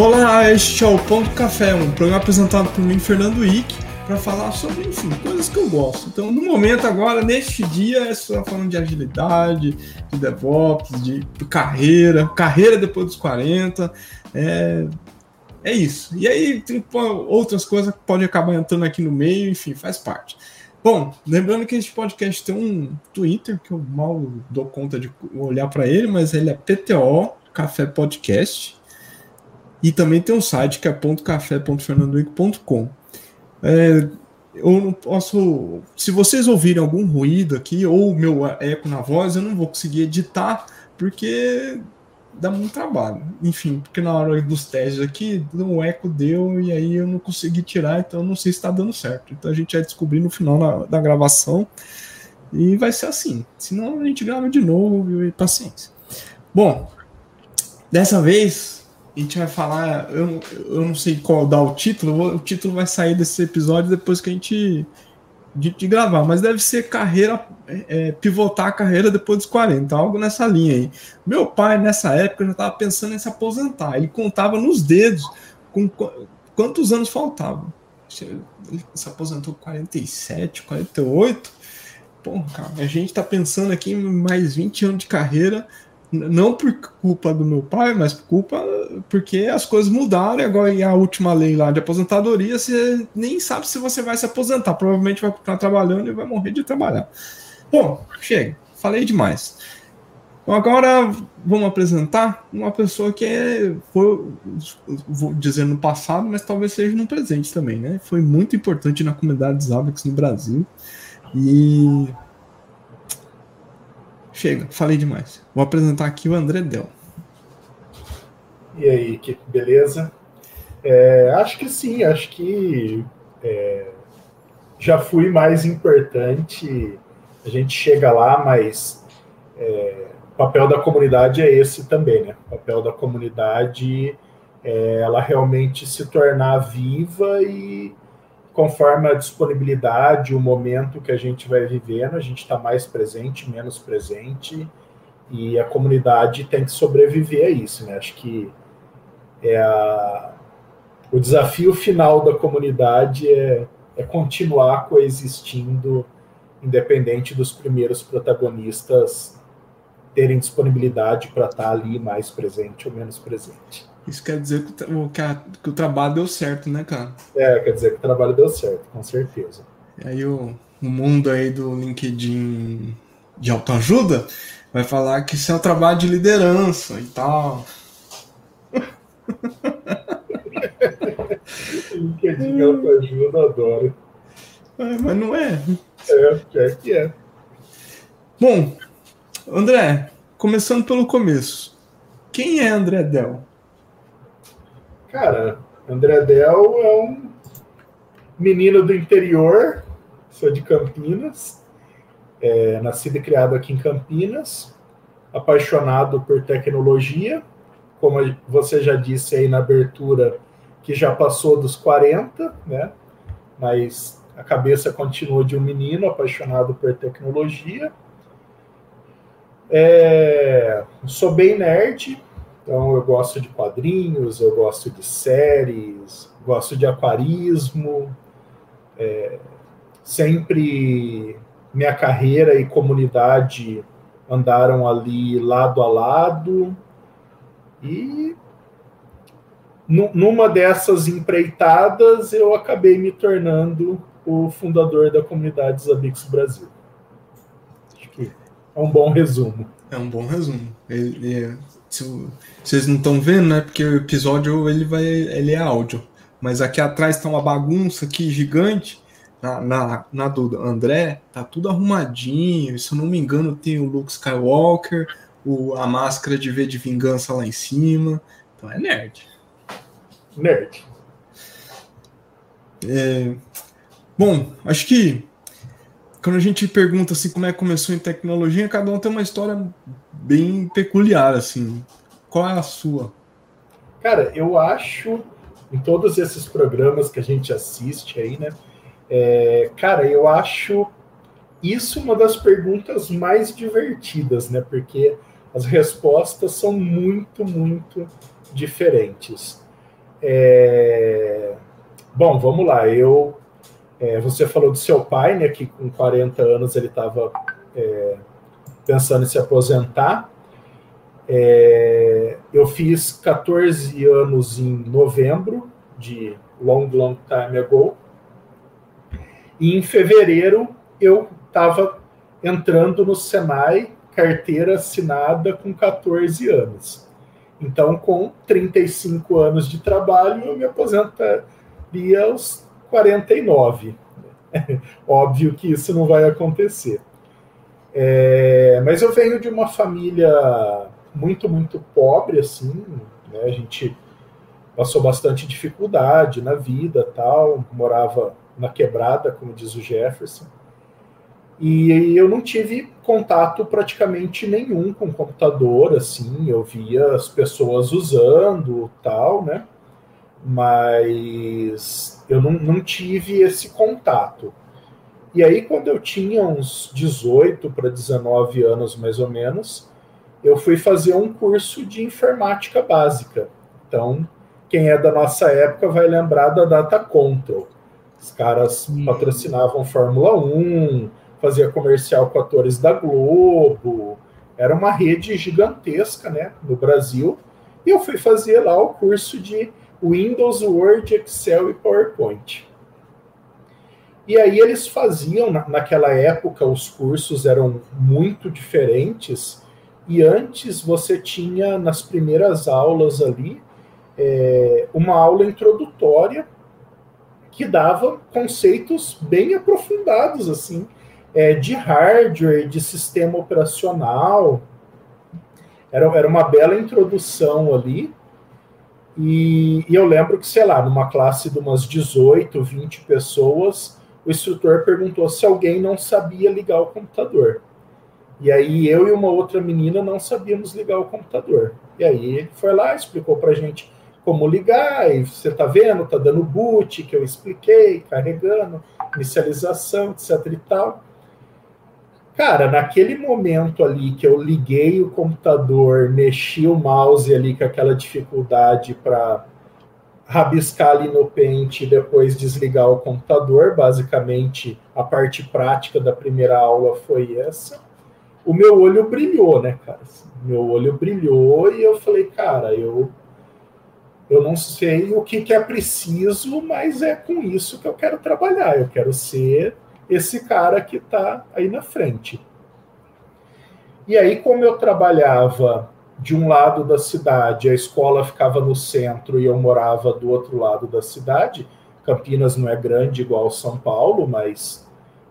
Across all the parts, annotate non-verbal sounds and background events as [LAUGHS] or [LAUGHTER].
Olá, este é o Ponto Café, um programa apresentado por mim, Fernando Ick, para falar sobre, enfim, coisas que eu gosto. Então, no momento agora, neste dia, é só falando de agilidade, de DevOps, de, de carreira, carreira depois dos 40, é, é isso. E aí tem outras coisas que podem acabar entrando aqui no meio, enfim, faz parte. Bom, lembrando que este podcast tem um Twitter que eu mal dou conta de olhar para ele, mas ele é PTO Café Podcast. E também tem um site que é .café.fernandoico.com. É, eu não posso. Se vocês ouvirem algum ruído aqui ou meu eco na voz, eu não vou conseguir editar, porque dá muito trabalho. Enfim, porque na hora dos testes aqui, o eco deu e aí eu não consegui tirar, então não sei se está dando certo. Então a gente vai descobrir no final na, da gravação e vai ser assim. Senão a gente grava de novo e paciência. Bom, dessa vez a gente vai falar. Eu, eu não sei qual dar o título, o título vai sair desse episódio depois que a gente de, de, gravar, mas deve ser carreira, é, pivotar a carreira depois dos 40, algo nessa linha aí. Meu pai, nessa época, já estava pensando em se aposentar. Ele contava nos dedos com quantos anos faltavam. Ele se aposentou com 47, 48. Pô, cara, a gente está pensando aqui em mais 20 anos de carreira não por culpa do meu pai, mas por culpa porque as coisas mudaram. Agora, e a última lei lá de aposentadoria, você nem sabe se você vai se aposentar. Provavelmente vai continuar trabalhando e vai morrer de trabalhar. Bom, chega, falei demais. Então, agora vamos apresentar uma pessoa que é, foi, vou dizer no passado, mas talvez seja no presente também, né? Foi muito importante na comunidade Zabbix no Brasil. E Chega, falei demais. Vou apresentar aqui o André Del. E aí, que beleza? É, acho que sim, acho que é, já fui mais importante. A gente chega lá, mas é, o papel da comunidade é esse também, né? O papel da comunidade é ela realmente se tornar viva e conforme a disponibilidade, o momento que a gente vai vivendo, a gente está mais presente, menos presente, e a comunidade tem que sobreviver a isso, né? Acho que é a, o desafio final da comunidade é, é continuar coexistindo, independente dos primeiros protagonistas terem disponibilidade para estar tá ali mais presente ou menos presente. Isso quer dizer que o, que, a, que o trabalho deu certo, né, cara? É, quer dizer que o trabalho deu certo, com certeza. E aí o, o mundo aí do LinkedIn de autoajuda vai falar que isso é um trabalho de liderança e tal. [LAUGHS] LinkedIn autoajuda, adoro. É, mas não é. É, é que é. Bom, André, começando pelo começo. Quem é André Del? Cara, André Del é um menino do interior, sou de Campinas, é, nascido e criado aqui em Campinas, apaixonado por tecnologia, como você já disse aí na abertura, que já passou dos 40, né? Mas a cabeça continua de um menino apaixonado por tecnologia. É, sou bem nerd, então eu gosto de quadrinhos, eu gosto de séries, gosto de aquarismo. É, sempre minha carreira e comunidade andaram ali lado a lado. E numa dessas empreitadas eu acabei me tornando o fundador da comunidade Zabix Brasil. Acho que é um bom resumo. É um bom resumo. Ele, é se, vocês não estão vendo, né? Porque o episódio ele vai, ele é áudio. Mas aqui atrás está uma bagunça aqui gigante. Na, na, na, do André, tá tudo arrumadinho. Se eu não me engano, tem o Luke Skywalker, o, a máscara de V de vingança lá em cima. Então é nerd. Nerd. É, bom, acho que quando a gente pergunta assim como é que começou em tecnologia, cada um tem uma história bem peculiar, assim. Qual é a sua? Cara, eu acho, em todos esses programas que a gente assiste aí, né? É, cara, eu acho isso uma das perguntas mais divertidas, né? Porque as respostas são muito, muito diferentes. É... Bom, vamos lá. Eu, é, você falou do seu pai, né? Que com 40 anos ele estava é, pensando em se aposentar. É, eu fiz 14 anos em novembro de long, long time ago. E em fevereiro eu estava entrando no Senai, carteira assinada com 14 anos. Então, com 35 anos de trabalho, eu me aposentaria aos 49. [LAUGHS] Óbvio que isso não vai acontecer. É, mas eu venho de uma família muito, muito pobre, assim, né? A gente passou bastante dificuldade na vida, tal, morava na quebrada, como diz o Jefferson. E eu não tive contato praticamente nenhum com computador, assim, eu via as pessoas usando, tal, né? Mas eu não, não tive esse contato. E aí, quando eu tinha uns 18 para 19 anos, mais ou menos, eu fui fazer um curso de informática básica. Então, quem é da nossa época vai lembrar da Data Control. Os caras Sim. patrocinavam Fórmula 1, fazia comercial com atores da Globo. Era uma rede gigantesca, né, no Brasil. E eu fui fazer lá o curso de Windows, Word, Excel e PowerPoint. E aí eles faziam, naquela época, os cursos eram muito diferentes e antes você tinha, nas primeiras aulas ali, é, uma aula introdutória que dava conceitos bem aprofundados, assim, é, de hardware, de sistema operacional. Era, era uma bela introdução ali. E, e eu lembro que, sei lá, numa classe de umas 18, 20 pessoas, o instrutor perguntou se alguém não sabia ligar o computador. E aí eu e uma outra menina não sabíamos ligar o computador. E aí ele foi lá, explicou para gente como ligar, e você está vendo, está dando boot, que eu expliquei, carregando, inicialização, etc e tal. Cara, naquele momento ali que eu liguei o computador, mexi o mouse ali com aquela dificuldade para rabiscar ali no Paint e depois desligar o computador, basicamente a parte prática da primeira aula foi essa o meu olho brilhou, né, cara? Meu olho brilhou e eu falei, cara, eu eu não sei o que, que é preciso, mas é com isso que eu quero trabalhar. Eu quero ser esse cara que está aí na frente. E aí, como eu trabalhava de um lado da cidade, a escola ficava no centro e eu morava do outro lado da cidade. Campinas não é grande igual São Paulo, mas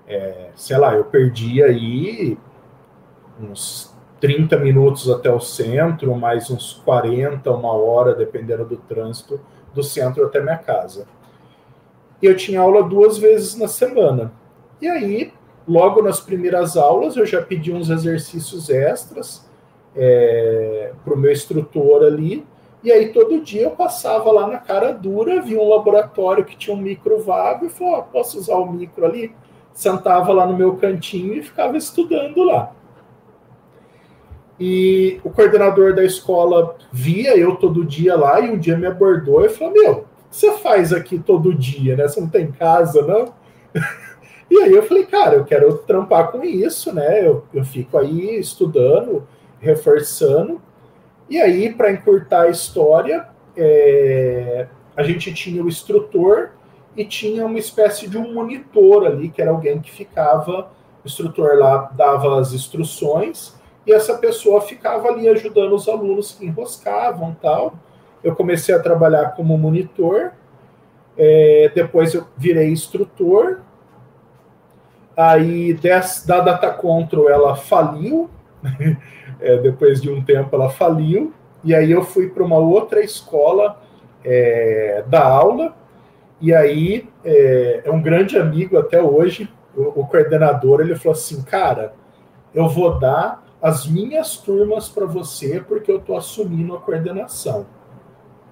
é, sei lá, eu perdi aí uns 30 minutos até o centro, mais uns 40, uma hora, dependendo do trânsito, do centro até minha casa. E eu tinha aula duas vezes na semana. E aí, logo nas primeiras aulas, eu já pedi uns exercícios extras é, para o meu instrutor ali. E aí, todo dia eu passava lá na cara dura, via um laboratório que tinha um micro vago e falava: oh, posso usar o micro ali? Sentava lá no meu cantinho e ficava estudando lá. E o coordenador da escola via eu todo dia lá e um dia me abordou e falou: Meu, o que você faz aqui todo dia, né? Você não tem casa, não? [LAUGHS] e aí eu falei: Cara, eu quero trampar com isso, né? Eu, eu fico aí estudando, reforçando. E aí, para encurtar a história, é, a gente tinha o instrutor e tinha uma espécie de um monitor ali, que era alguém que ficava, o instrutor lá dava as instruções e essa pessoa ficava ali ajudando os alunos que enroscavam tal. Eu comecei a trabalhar como monitor, é, depois eu virei instrutor. Aí des, da Data Control ela faliu, [LAUGHS] é, depois de um tempo ela faliu, e aí eu fui para uma outra escola é, da aula, e aí é, é, um grande amigo até hoje, o, o coordenador, ele falou assim, cara, eu vou dar as minhas turmas para você, porque eu estou assumindo a coordenação.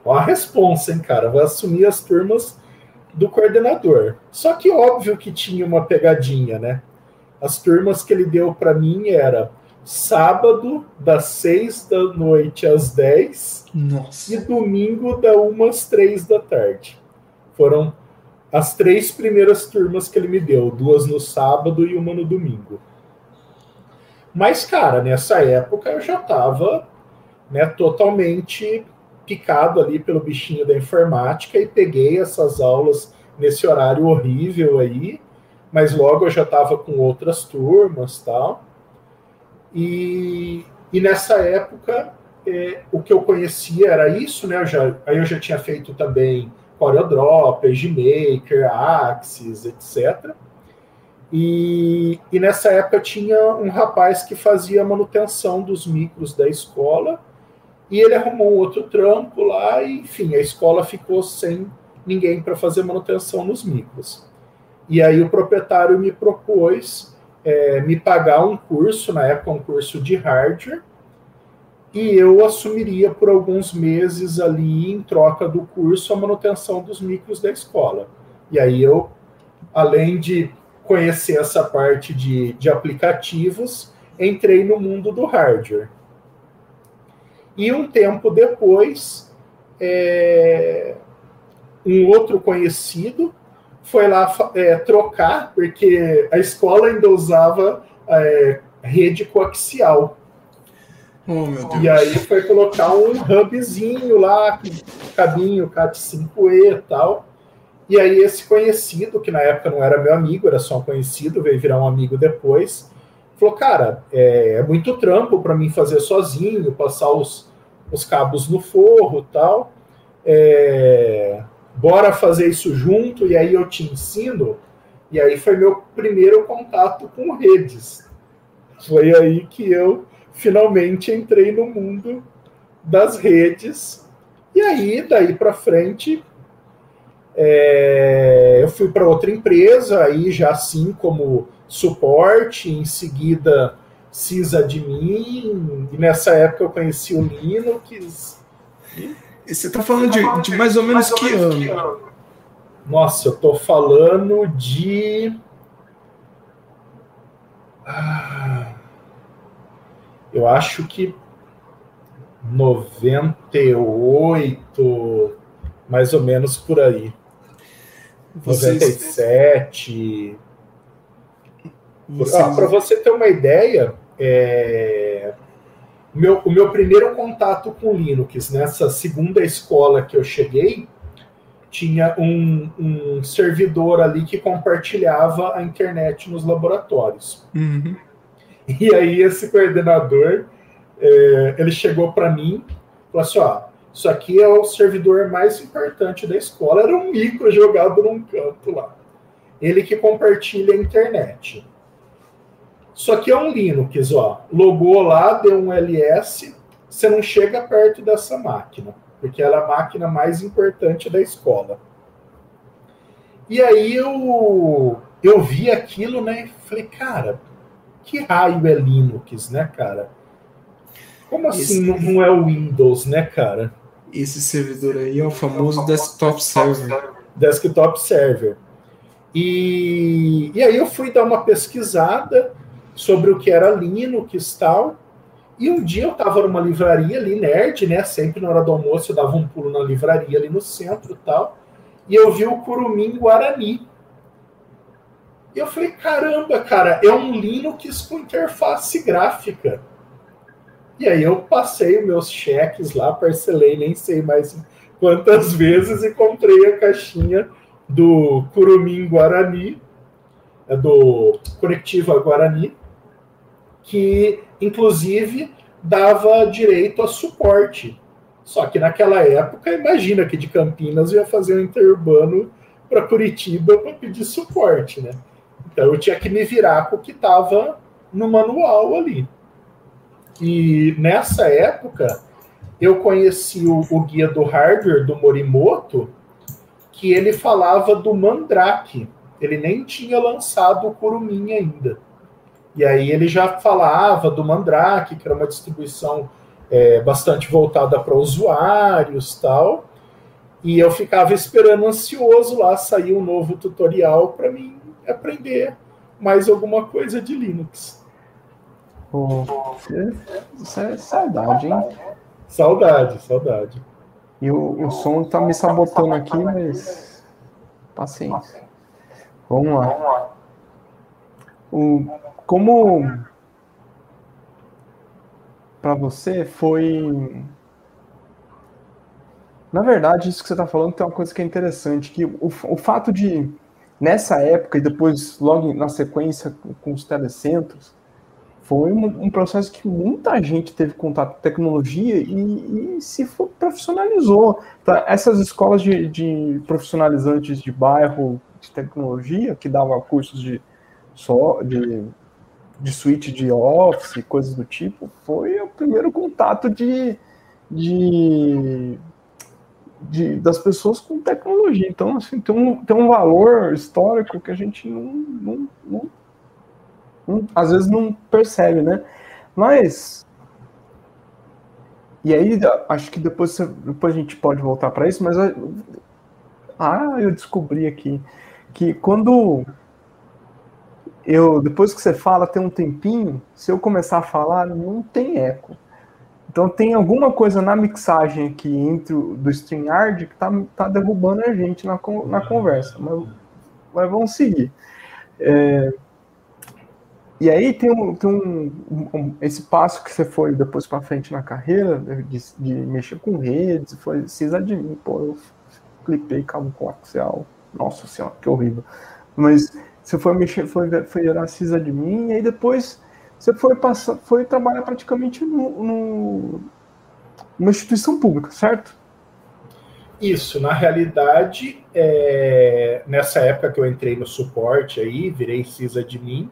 Ó a responsa, hein, cara? Vou assumir as turmas do coordenador. Só que óbvio que tinha uma pegadinha, né? As turmas que ele deu para mim era sábado das 6 da noite às 10 Nossa. e domingo da 1 às 3 da tarde. Foram as três primeiras turmas que ele me deu, duas no sábado e uma no domingo. Mas, cara, nessa época eu já estava né, totalmente picado ali pelo bichinho da informática e peguei essas aulas nesse horário horrível aí, mas logo eu já estava com outras turmas tal. E, e nessa época é, o que eu conhecia era isso, né? Eu já, aí eu já tinha feito também CorelDRAW, PageMaker, Axis, etc. E, e nessa época tinha um rapaz que fazia manutenção dos micros da escola e ele arrumou um outro trampo lá e, enfim, a escola ficou sem ninguém para fazer manutenção nos micros. E aí o proprietário me propôs é, me pagar um curso, na época um curso de hardware, e eu assumiria por alguns meses ali, em troca do curso, a manutenção dos micros da escola. E aí eu, além de conhecer essa parte de, de aplicativos, entrei no mundo do hardware. E um tempo depois, é, um outro conhecido foi lá é, trocar, porque a escola ainda usava é, rede coaxial. Oh, meu Deus. E aí foi colocar um hubzinho lá, cabinho CAT5E e tal. E aí esse conhecido, que na época não era meu amigo, era só um conhecido, veio virar um amigo depois, falou, cara, é, é muito trampo para mim fazer sozinho, passar os, os cabos no forro tal. É, bora fazer isso junto, e aí eu te ensino. E aí foi meu primeiro contato com redes. Foi aí que eu finalmente entrei no mundo das redes. E aí, daí para frente, é, eu fui para outra empresa, aí já assim como suporte, em seguida sysadmin, e nessa época eu conheci o Linux. E você está falando, de, de, mais ou menos, mais ou menos que, ano? ano? Nossa, eu tô falando de. Ah, eu acho que 98, mais ou menos por aí. Vocês... 97. Vocês... Ah, Para você ter uma ideia, é... meu, o meu primeiro contato com Linux, nessa segunda escola que eu cheguei, tinha um, um servidor ali que compartilhava a internet nos laboratórios. Uhum. E aí esse coordenador, é, ele chegou para mim e falou assim, ó, isso aqui é o servidor mais importante da escola. Era um micro jogado num canto lá. Ele que compartilha a internet. Isso aqui é um Linux, ó. Logou lá, deu um LS, você não chega perto dessa máquina, porque ela é a máquina mais importante da escola. E aí eu, eu vi aquilo, né? Falei, cara, que raio é Linux, né, cara? Como assim esse, não, não, é o Windows, né, cara? Esse servidor aí é o famoso desktop server. Desktop server. E, e aí eu fui dar uma pesquisada sobre o que era Linux e tal. E um dia eu estava numa livraria ali, nerd, né? Sempre na hora do almoço eu dava um pulo na livraria ali no centro e tal. E eu vi o Curumim Guarani. E eu falei, caramba, cara, é um Linux com interface gráfica. E aí eu passei meus cheques lá, parcelei, nem sei mais quantas vezes, e comprei a caixinha do Curumim Guarani, é do Conectiva Guarani, que inclusive dava direito a suporte. Só que naquela época, imagina que de Campinas ia fazer um interurbano para Curitiba para pedir suporte, né? Então eu tinha que me virar com o que estava no manual ali. E nessa época eu conheci o, o, guia do hardware do Morimoto, que ele falava do Mandrake. Ele nem tinha lançado o Kurumin ainda. E aí ele já falava do Mandrake, que era uma distribuição é, bastante voltada para usuários tal. E eu ficava esperando ansioso lá sair um novo tutorial para mim aprender mais alguma coisa de Linux. isso é saudade, hein? Saudade, saudade. E o, o som tá me sabotando aqui, mas. Paciência. Vamos lá. O, como para você foi. Na verdade, isso que você está falando tem uma coisa que é interessante, que o, o fato de, nessa época e depois, logo na sequência, com os telecentros, foi um, um, processo que muita gente teve contato com tecnologia e, e se profissionalizou. Tá? Essas escolas de, de, profissionalizantes de bairro de tecnologia, que davam cursos de, só, de, de suíte de office, coisas do tipo, foi o primeiro contato de, de, de das pessoas com tecnologia. Então, assim, tem um, tem um valor histórico que a gente não, não, não às vezes não percebe, né? Mas. E aí, acho que depois, depois a gente pode voltar para isso, mas. Ah, eu descobri aqui que quando eu depois que você fala tem um tempinho, se eu começar a falar, não tem eco. Então tem alguma coisa na mixagem aqui entre do StreamYard que tá, tá derrubando a gente na, na conversa. Mas, mas vamos seguir. É, e aí tem, um, tem um, um, esse passo que você foi depois para frente na carreira, de, de, mexer com redes, foi mim pô, eu clipei cabo coaxial, nossa senhora, que horrível. Mas você foi mexer, foi, foi gerar mim e aí depois você foi passar, foi trabalhar praticamente no, no, numa instituição pública, certo? Isso, na realidade, é, nessa época que eu entrei no suporte aí, virei mim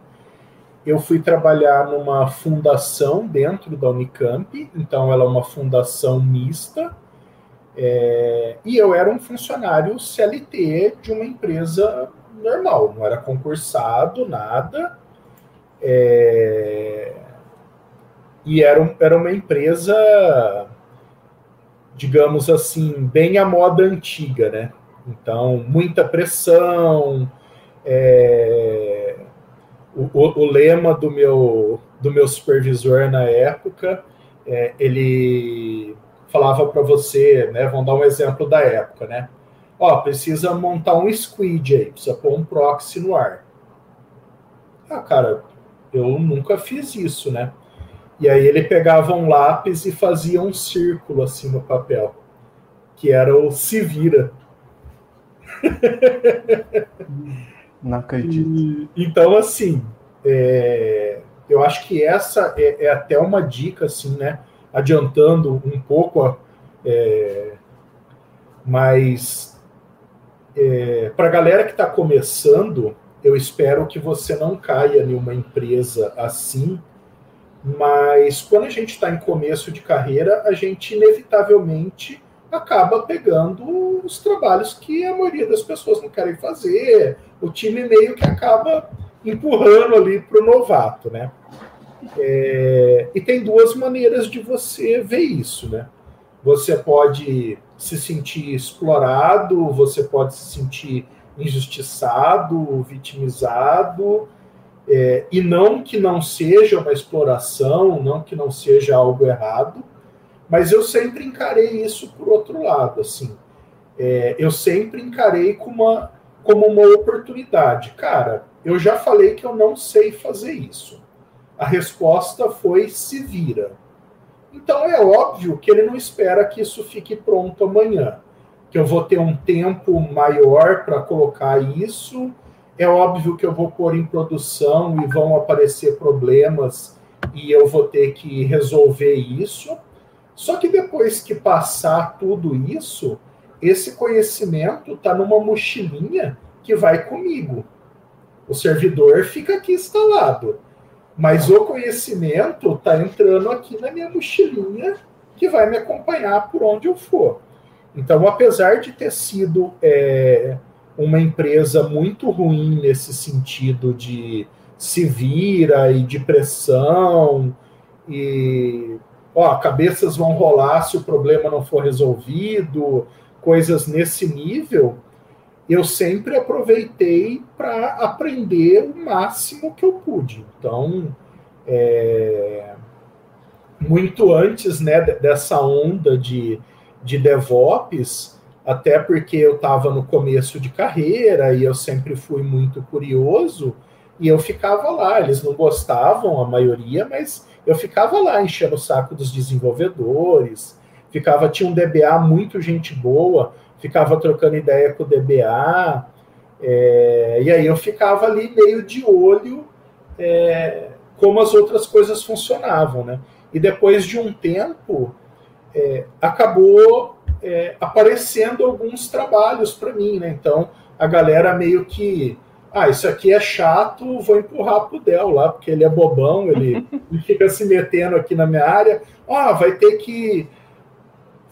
eu fui trabalhar numa fundação dentro da Unicamp, então ela é uma fundação mista, é, e eu era um funcionário CLT de uma empresa normal, não era concursado, nada, é, e era, era uma empresa, digamos assim, bem à moda antiga, né? Então, muita pressão, é, o, o, lema do meu, do meu supervisor na época, é, ele falava para você, né? Vamos dar um exemplo da época, né? Ó, precisa montar um squid aí, precisa pôr um proxy no ar. Ah, cara, eu nunca fiz isso, né? E aí ele pegava um lápis e fazia um círculo assim no papel, que era o se vira. [LAUGHS] Não acredito. E, então, assim, é, eu acho que essa é, é, até uma dica, assim, né? Adiantando um pouco, é, mas é, para a galera que está começando, eu espero que você não caia em uma empresa assim, mas quando a gente está em começo de carreira, a gente inevitavelmente acaba pegando os trabalhos que a maioria das pessoas não querem fazer. O time meio que acaba empurrando ali para o novato, né? É, e tem duas maneiras de você ver isso, né? Você pode se sentir explorado, você pode se sentir injustiçado, vitimizado, é, e não que não seja uma exploração, não que não seja algo errado, mas eu sempre encarei isso por outro lado, assim. É, eu sempre encarei como uma, como uma oportunidade. Cara, eu já falei que eu não sei fazer isso. A resposta foi se vira. Então é óbvio que ele não espera que isso fique pronto amanhã, que eu vou ter um tempo maior para colocar isso. É óbvio que eu vou pôr em produção e vão aparecer problemas e eu vou ter que resolver isso. Só que depois que passar tudo isso, esse conhecimento está numa mochilinha que vai comigo. O servidor fica aqui instalado, mas o conhecimento está entrando aqui na minha mochilinha que vai me acompanhar por onde eu for. Então, apesar de ter sido é, uma empresa muito ruim nesse sentido de se vira e de pressão e ó, cabeças vão rolar se o problema não for resolvido, coisas nesse nível, eu sempre aproveitei para aprender o máximo que eu pude. Então, é, muito antes né, dessa onda de, de DevOps, até porque eu estava no começo de carreira e eu sempre fui muito curioso, e eu ficava lá. Eles não gostavam, a maioria, mas eu ficava lá enchendo o saco dos desenvolvedores, ficava, tinha um DBA muito gente boa, ficava trocando ideia com o DBA, é, e aí eu ficava ali meio de olho é, como as outras coisas funcionavam, né? E depois de um tempo, é, acabou é, aparecendo alguns trabalhos para mim, né? Então a galera meio que, ah, isso aqui é chato, vou empurrar pro Dell lá, porque ele é bobão, ele, [LAUGHS] ele fica se metendo aqui na minha área. Ah, vai ter que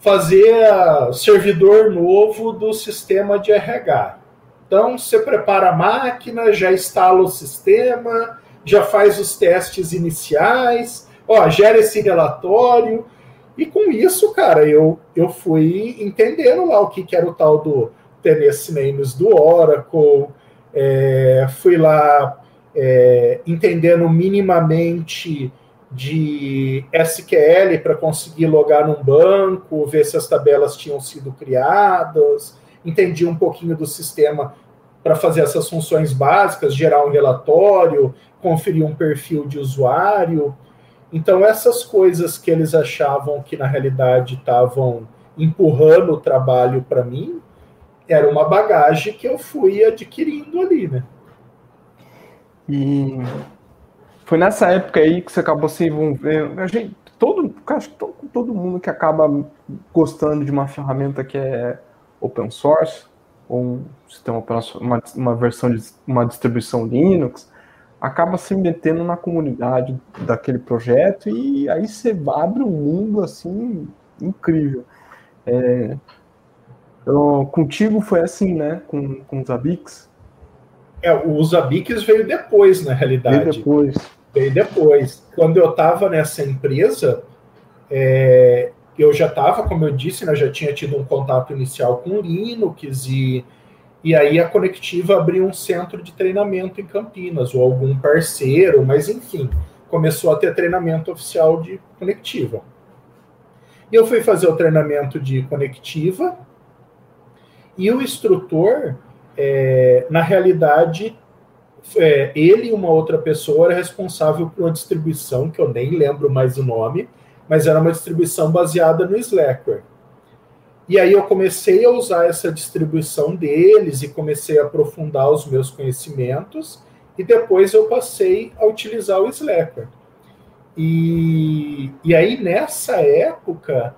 fazer servidor novo do sistema de RH. Então, você prepara a máquina, já instala o sistema, já faz os testes iniciais, ó, gera esse relatório. E com isso, cara, eu, eu fui entendendo lá o que, que era o tal do TNS Names do Oracle, é, fui lá é, entendendo minimamente de SQL para conseguir logar num banco, ver se as tabelas tinham sido criadas, entendi um pouquinho do sistema para fazer essas funções básicas, gerar um relatório, conferir um perfil de usuário. Então, essas coisas que eles achavam que na realidade estavam empurrando o trabalho para mim, era uma bagagem que eu fui adquirindo ali, né? E foi nessa época aí que você acabou se envolvendo. A gente, todo, acho que todo, mundo que acaba gostando de uma ferramenta que é open source, ou um sistema uma, uma versão de uma distribuição Linux, acaba se metendo na comunidade daquele projeto e aí você abre um mundo assim incrível. É, eu, contigo foi assim, né? Com, com os Abix? É, o Zabbix veio depois, na realidade. Veio depois. Veio depois. Quando eu estava nessa empresa, é, eu já estava, como eu disse, né, já tinha tido um contato inicial com Linux e, e aí a Conectiva abriu um centro de treinamento em Campinas, ou algum parceiro, mas enfim, começou a ter treinamento oficial de Conectiva. E eu fui fazer o treinamento de Conectiva e o instrutor é, na realidade, é, ele e uma outra pessoa era responsável por uma distribuição, que eu nem lembro mais o nome, mas era uma distribuição baseada no Slackware. E aí eu comecei a usar essa distribuição deles e comecei a aprofundar os meus conhecimentos, e depois eu passei a utilizar o Slackware. E, e aí, nessa época,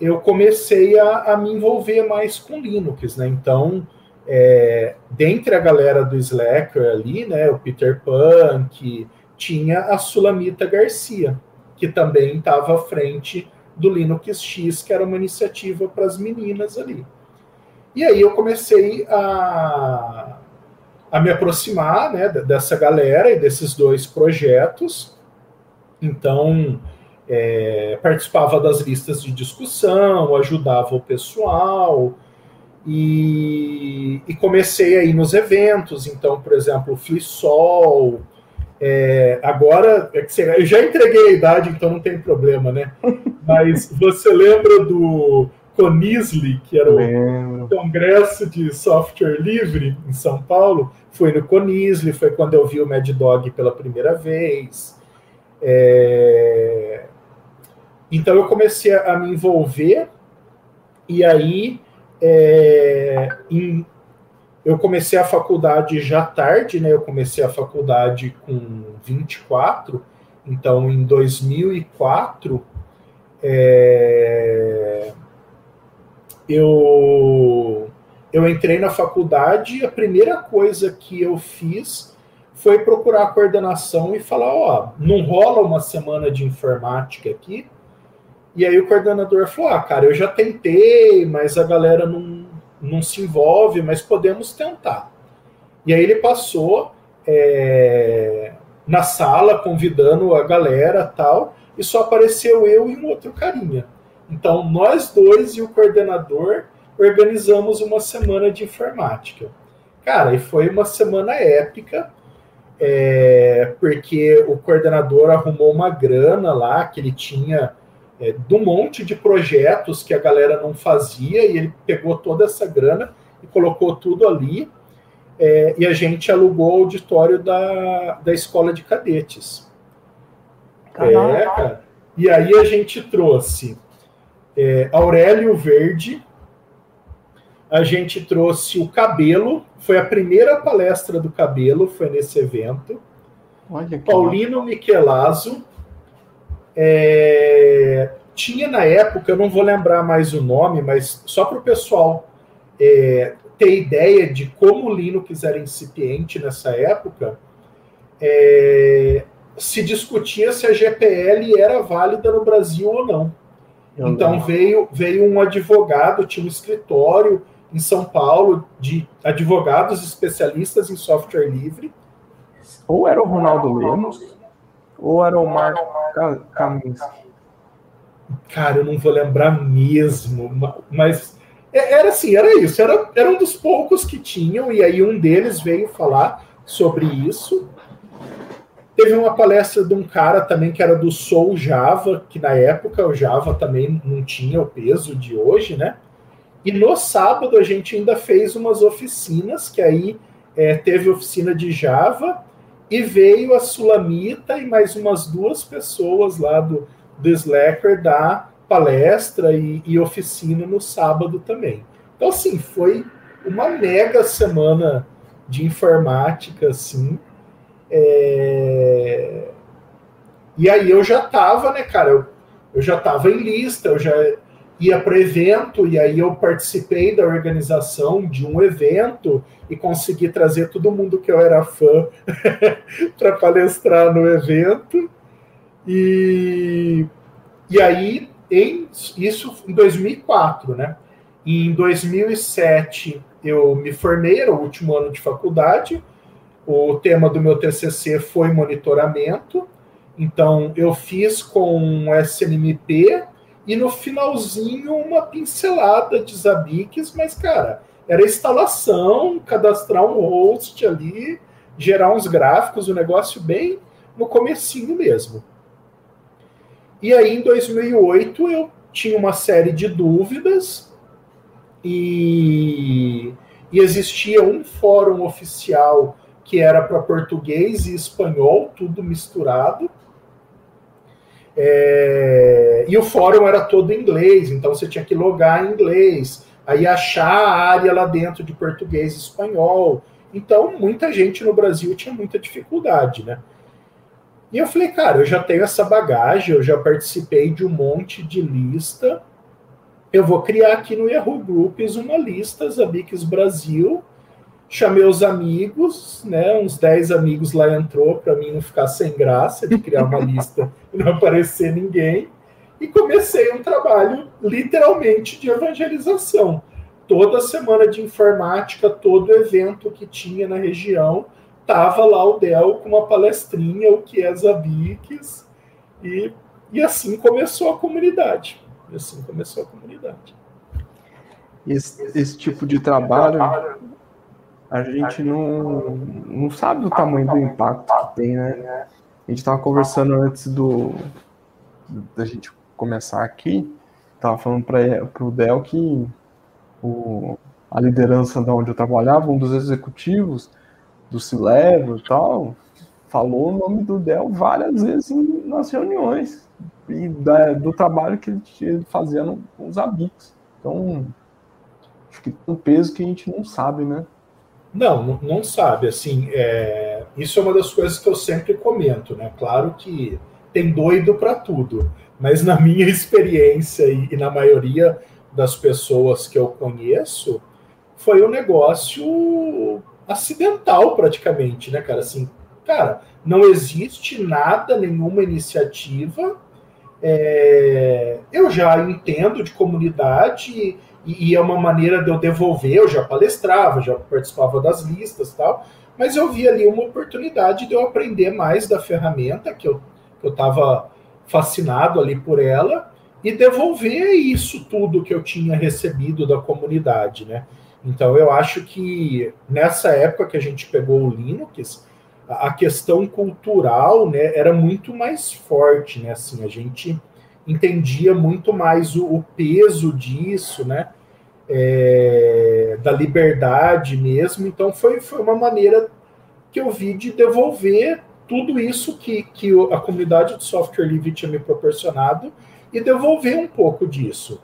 eu comecei a, a me envolver mais com Linux, né? Então, é, dentre a galera do Slacker ali, né, o Peter Punk, tinha a Sulamita Garcia, que também estava à frente do Linux X, que era uma iniciativa para as meninas ali. E aí eu comecei a, a me aproximar né, dessa galera e desses dois projetos. Então, é, participava das listas de discussão, ajudava o pessoal, e, e, comecei aí nos eventos, então, por exemplo, o Flisol. É, agora, é que eu já entreguei a idade, então não tem problema, né? [LAUGHS] Mas você lembra do Conisli, que era o congresso de software livre em São Paulo? Foi no Conisli, foi quando eu vi o Mad Dog pela primeira vez. É... Então eu comecei a me envolver, e aí é, em, eu comecei a faculdade já tarde, né? Eu comecei a faculdade com 24, então em 2004 é, eu, eu entrei na faculdade e a primeira coisa que eu fiz foi procurar a coordenação e falar, ó, não rola uma semana de informática aqui, e aí o coordenador falou: Ah, cara, eu já tentei, mas a galera não, não se envolve, mas podemos tentar. E aí ele passou é, na sala convidando a galera tal, e só apareceu eu e um outro carinha. Então nós dois e o coordenador organizamos uma semana de informática. Cara, e foi uma semana épica. É, porque o coordenador arrumou uma grana lá que ele tinha é, um monte de projetos que a galera não fazia, e ele pegou toda essa grana e colocou tudo ali. É, e a gente alugou o auditório da, da escola de cadetes. É, cara. E aí a gente trouxe é, Aurélio Verde, a gente trouxe o Cabelo, foi a primeira palestra do Cabelo, foi nesse evento. Paulino Michelazzo. É, tinha na época, eu não vou lembrar mais o nome, mas só para o pessoal é, ter ideia de como o Linux era incipiente nessa época, é, se discutia se a GPL era válida no Brasil ou não. Eu então não. veio veio um advogado, tinha um escritório em São Paulo de advogados especialistas em software livre. Ou era o Ronaldo Lemos, ou era o Marco Kaminski. Cara, eu não vou lembrar mesmo, mas é, era assim, era isso. Era, era um dos poucos que tinham, e aí um deles veio falar sobre isso. Teve uma palestra de um cara também que era do Soul Java, que na época o Java também não tinha o peso de hoje, né? E no sábado a gente ainda fez umas oficinas, que aí é, teve oficina de Java, e veio a Sulamita e mais umas duas pessoas lá do, do Slacker dar palestra e, e oficina no sábado também. Então, assim, foi uma mega semana de informática, assim. É... E aí eu já tava, né, cara? Eu, eu já tava em lista, eu já ia para evento, e aí eu participei da organização de um evento e consegui trazer todo mundo que eu era fã [LAUGHS] para palestrar no evento. E, e aí, em, isso em 2004, né? Em 2007 eu me formei, era o último ano de faculdade. O tema do meu TCC foi monitoramento. Então, eu fiz com SNMP e no finalzinho uma pincelada de Zabbix, mas, cara, era instalação, cadastrar um host ali, gerar uns gráficos, o um negócio bem no comecinho mesmo. E aí, em 2008, eu tinha uma série de dúvidas e, e existia um fórum oficial que era para português e espanhol, tudo misturado. É, e o fórum era todo em inglês, então você tinha que logar em inglês, aí achar a área lá dentro de português e espanhol. Então, muita gente no Brasil tinha muita dificuldade, né? E eu falei, cara, eu já tenho essa bagagem, eu já participei de um monte de lista. Eu vou criar aqui no Yahoo Groups uma lista, Zabix Brasil. Chamei os amigos, né? Uns 10 amigos lá entrou para mim não ficar sem graça de criar uma [LAUGHS] lista e não aparecer ninguém. E comecei um trabalho literalmente de evangelização. Toda semana de informática, todo evento que tinha na região, tava lá o Del com uma palestrinha, o que é Zabix, e, e assim começou a comunidade. E assim começou a comunidade. Esse, esse tipo de trabalho, a gente não, não sabe o tamanho do impacto que tem, né? A gente estava conversando antes do da gente começar aqui, estava falando para o Del que o, a liderança de onde eu trabalhava, um dos executivos, do Cilevo e tal, falou o nome do Del várias vezes nas reuniões e da, do trabalho que ele fazia no, com os amigos. Então, acho que tem um peso que a gente não sabe, né? Não, não sabe. Assim, é... isso é uma das coisas que eu sempre comento, né? Claro que tem doido para tudo, mas na [LAUGHS] minha experiência e, e na maioria das pessoas que eu conheço, foi um negócio acidental praticamente, né, cara? Assim, cara, não existe nada, nenhuma iniciativa. É, eu já entendo de comunidade e, e, é uma maneira de eu devolver. Eu já palestrava, já participava das listas tal, mas eu vi ali uma oportunidade de eu aprender mais da ferramenta que eu estava fascinado ali por ela e devolver isso tudo que eu tinha recebido da comunidade, né? Então eu acho que nessa época que a gente pegou o Linux, a questão cultural né, era muito mais forte, né? Assim, a gente entendia muito mais o, o peso disso, né? É, da liberdade mesmo. Então foi, foi uma maneira que eu vi de devolver tudo isso que, que a comunidade de software livre tinha me proporcionado e devolver um pouco disso.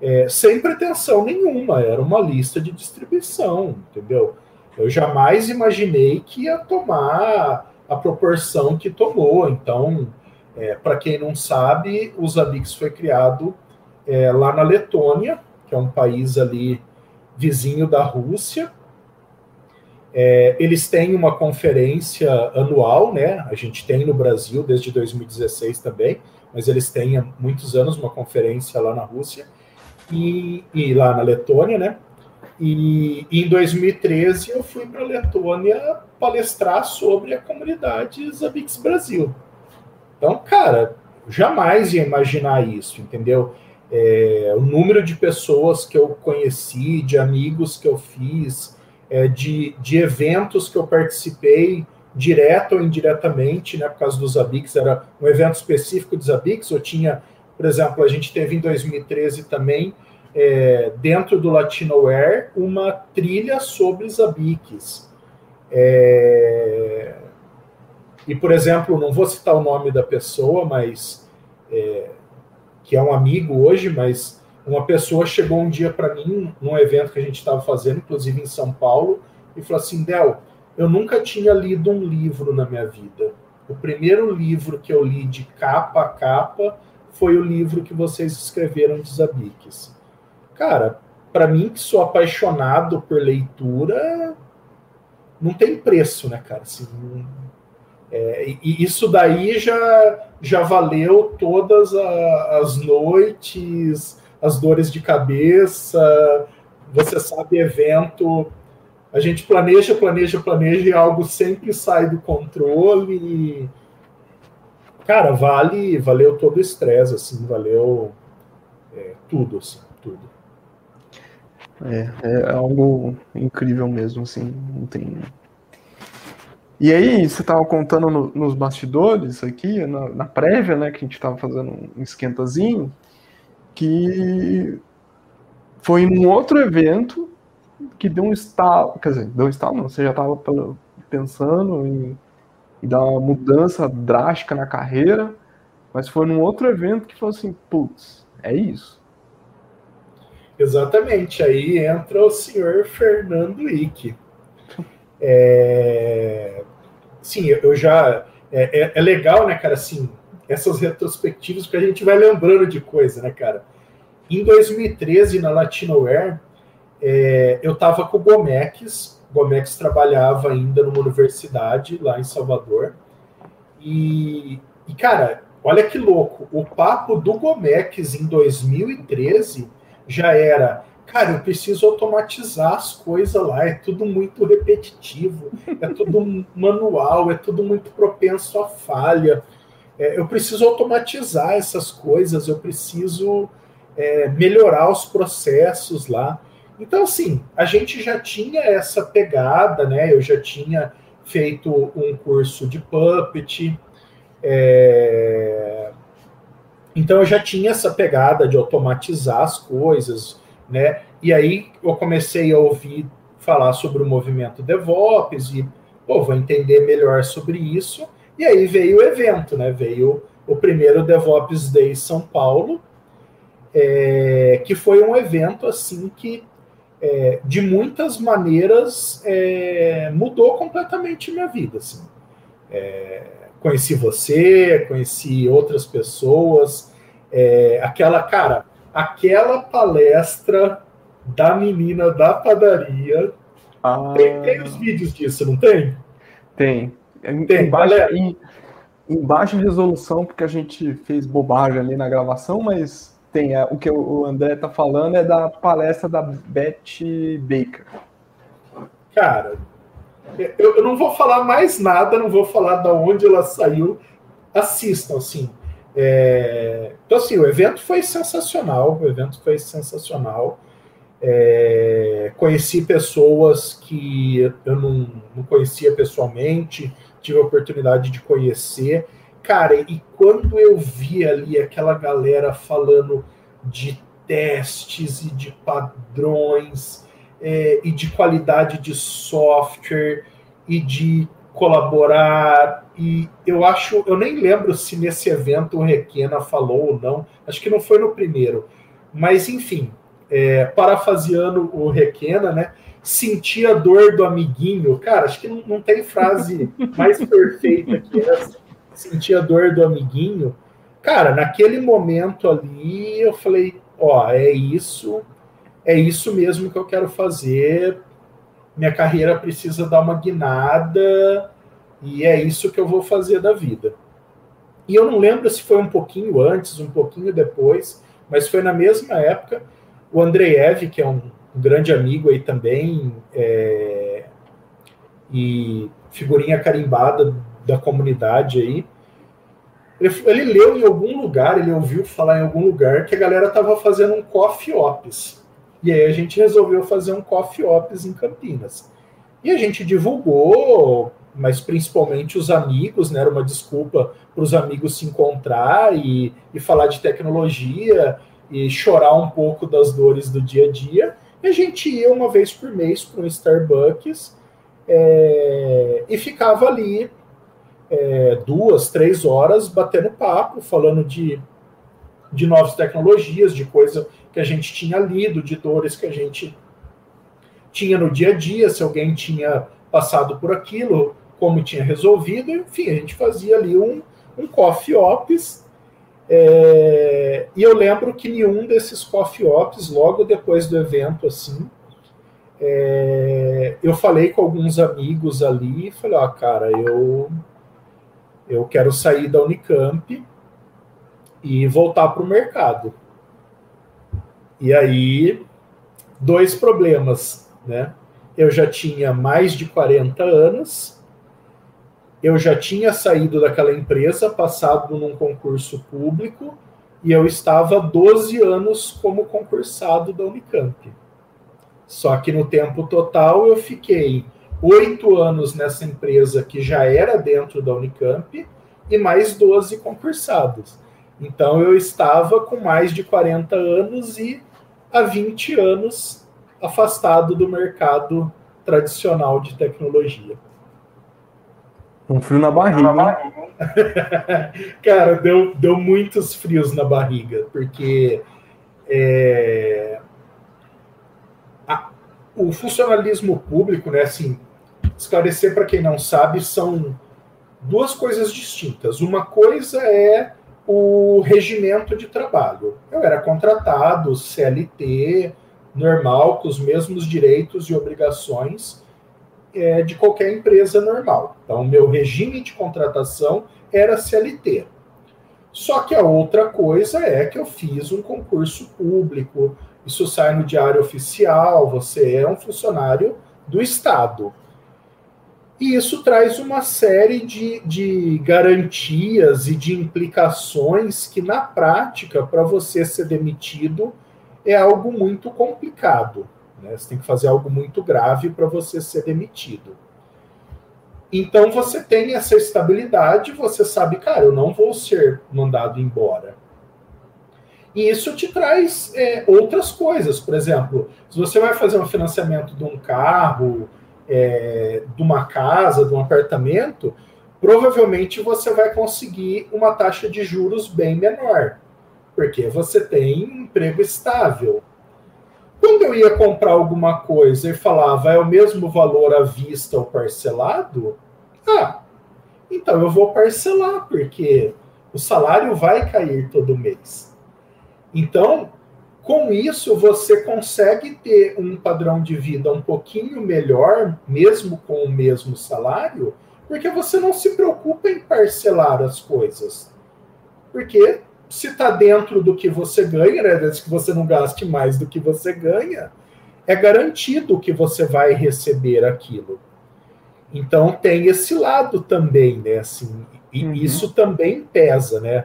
É, sem pretensão nenhuma, era uma lista de distribuição, entendeu? Eu jamais imaginei que ia tomar a proporção que tomou. Então, é, para quem não sabe, o Zabbix foi criado é, lá na Letônia, que é um país ali vizinho da Rússia. É, eles têm uma conferência anual, né? A gente tem no Brasil desde 2016 também, mas eles têm há muitos anos uma conferência lá na Rússia e, e lá na Letônia, né? E, em 2013 eu fui para a Letônia palestrar sobre a comunidade Zabix Brasil. Então, cara, jamais ia imaginar isso, entendeu? É, o número de pessoas que eu conheci, de amigos que eu fiz, é, de, de eventos que eu participei, direto ou indiretamente, né, por causa dos Zabix, era um evento específico de Zabix, eu tinha, por exemplo, a gente teve em 2013 também é, dentro do Latinoware uma trilha sobre Zabiques. É, e, por exemplo, não vou citar o nome da pessoa, mas é, que é um amigo hoje, mas uma pessoa chegou um dia para mim num evento que a gente estava fazendo, inclusive em São Paulo, e falou assim: Del, eu nunca tinha lido um livro na minha vida. O primeiro livro que eu li de capa a capa foi o livro que vocês escreveram de Zabiques cara, para mim que sou apaixonado por leitura, não tem preço, né, cara? Assim, é, e isso daí já, já valeu todas a, as noites, as dores de cabeça. Você sabe, evento. A gente planeja, planeja, planeja e algo sempre sai do controle. Cara, vale, valeu todo o estresse, assim, valeu é, tudo, assim, tudo. É, é algo incrível mesmo, assim, não tem. E aí, você estava contando no, nos bastidores aqui, na, na, prévia, né, que a gente estava fazendo um esquentazinho, que foi num outro evento que deu um estalo, quer dizer, deu um estalo, não, você já estava pensando em, em, dar uma mudança drástica na carreira, mas foi num outro evento que falou assim, putz, é isso. Exatamente, aí entra o senhor Fernando Ick. [LAUGHS] É... Sim, eu já. É, é, é, legal, né, cara, assim, essas retrospectivas, que a gente vai lembrando de coisa, né, cara? Em 2013, na Latinoware, é, eu estava com o Gomex. Gomex trabalhava ainda numa universidade lá em Salvador. E, e, cara, olha que louco, o papo do Gomex em 2013 já era, cara, eu preciso automatizar as coisas lá, é tudo muito repetitivo, é tudo [LAUGHS] manual, é tudo muito propenso à falha. É, eu preciso automatizar essas coisas, eu preciso é, melhorar os processos lá. Então, assim, a gente já tinha essa pegada, né? Eu já tinha feito um curso de Puppet, é, então eu já tinha essa pegada de automatizar as coisas, né? E aí eu comecei a ouvir falar sobre o movimento DevOps e, pô, vou entender melhor sobre isso. E aí veio o evento, né? Veio o primeiro DevOps Day São Paulo, é, que foi um evento assim que é, de muitas maneiras é, mudou completamente minha vida. Assim. É, conheci você, conheci outras pessoas. É, aquela, cara, aquela palestra da menina da padaria. Ah. Tem, tem, os vídeos disso, não tem? Tem. Tem, em, baixa, em, em baixa resolução, porque a gente fez bobagem ali na gravação, mas tem. É, o que o André tá falando é da palestra da Beth Baker. Cara, eu, eu, não vou falar mais nada, não vou falar de onde ela saiu. Assistam, assim. É... Então, assim, o evento foi sensacional. O evento foi sensacional. É, conheci pessoas que eu não, não conhecia pessoalmente, tive a oportunidade de conhecer. Cara, e quando eu vi ali aquela galera falando de testes e de padrões é, e de qualidade de software e de colaborar e eu acho, eu nem lembro se nesse evento o Requena falou ou não, acho que não foi no primeiro, mas enfim, é, parafaseando o Requena, né? Sentir a dor do amiguinho, cara, acho que não, não tem frase [LAUGHS] mais perfeita que essa. Sentir a dor do amiguinho, cara, naquele momento ali eu falei, ó, é isso, é isso mesmo que eu quero fazer. Minha carreira precisa dar uma guinada e é isso que eu vou fazer da vida. E eu não lembro se foi um pouquinho antes, um pouquinho depois, mas foi na mesma época. O Andreev, que é um, grande amigo aí também, é, e figurinha carimbada da comunidade aí, ele, ele, leu em algum lugar, ele ouviu falar em algum lugar que a galera estava fazendo um coffee ops. E aí a gente resolveu fazer um coffee ops em Campinas. E a gente divulgou, mas principalmente os amigos, né? Era uma desculpa para os amigos se encontrar e, e falar de tecnologia e chorar um pouco das dores do dia a dia. E a gente ia uma vez por mês para um Starbucks é, e ficava ali é, duas, três horas batendo papo, falando de, de novas tecnologias, de coisa que a gente tinha lido, de dores que a gente tinha no dia a dia, se alguém tinha passado por aquilo, como tinha resolvido, enfim, a gente fazia ali um, um coffee ops. É, e eu lembro que em um desses coffee ops, logo depois do evento, assim, é, eu falei com alguns amigos ali e falei, ó, ah, cara, eu, eu quero sair da Unicamp e voltar para o mercado. E aí, dois problemas, né? Eu já tinha mais de 40 anos eu já tinha saído daquela empresa, passado num concurso público, e eu estava 12 anos como concursado da Unicamp. Só que no tempo total eu fiquei oito anos nessa empresa que já era dentro da Unicamp e mais 12 concursados. Então eu estava com mais de 40 anos e há 20 anos afastado do mercado tradicional de tecnologia. Um frio na barriga. [LAUGHS] Cara, deu, deu muitos frios na barriga, porque é, a, o funcionalismo público, né, assim, esclarecer para quem não sabe, são duas coisas distintas. Uma coisa é o regimento de trabalho. Eu era contratado, CLT, normal, com os mesmos direitos e obrigações é, de qualquer empresa normal. Então, meu regime de contratação era CLT. Só que a outra coisa é que eu fiz um concurso público, isso sai no diário oficial, você é um funcionário do Estado. E isso traz uma série de, de garantias e de implicações que, na prática, para você ser demitido, é algo muito complicado. Né? Você tem que fazer algo muito grave para você ser demitido. Então você tem essa estabilidade, você sabe, cara, eu não vou ser mandado embora. E isso te traz é, outras coisas. Por exemplo, se você vai fazer um financiamento de um carro, é, de uma casa, de um apartamento, provavelmente você vai conseguir uma taxa de juros bem menor, porque você tem um emprego estável. Quando eu ia comprar alguma coisa e falava é o mesmo valor à vista ou parcelado, ah, então eu vou parcelar, porque o salário vai cair todo mês. Então, com isso, você consegue ter um padrão de vida um pouquinho melhor, mesmo com o mesmo salário, porque você não se preocupa em parcelar as coisas. Porque se está dentro do que você ganha, né, desde que você não gaste mais do que você ganha, é garantido que você vai receber aquilo. Então tem esse lado também, né? Assim, e uhum. isso também pesa, né?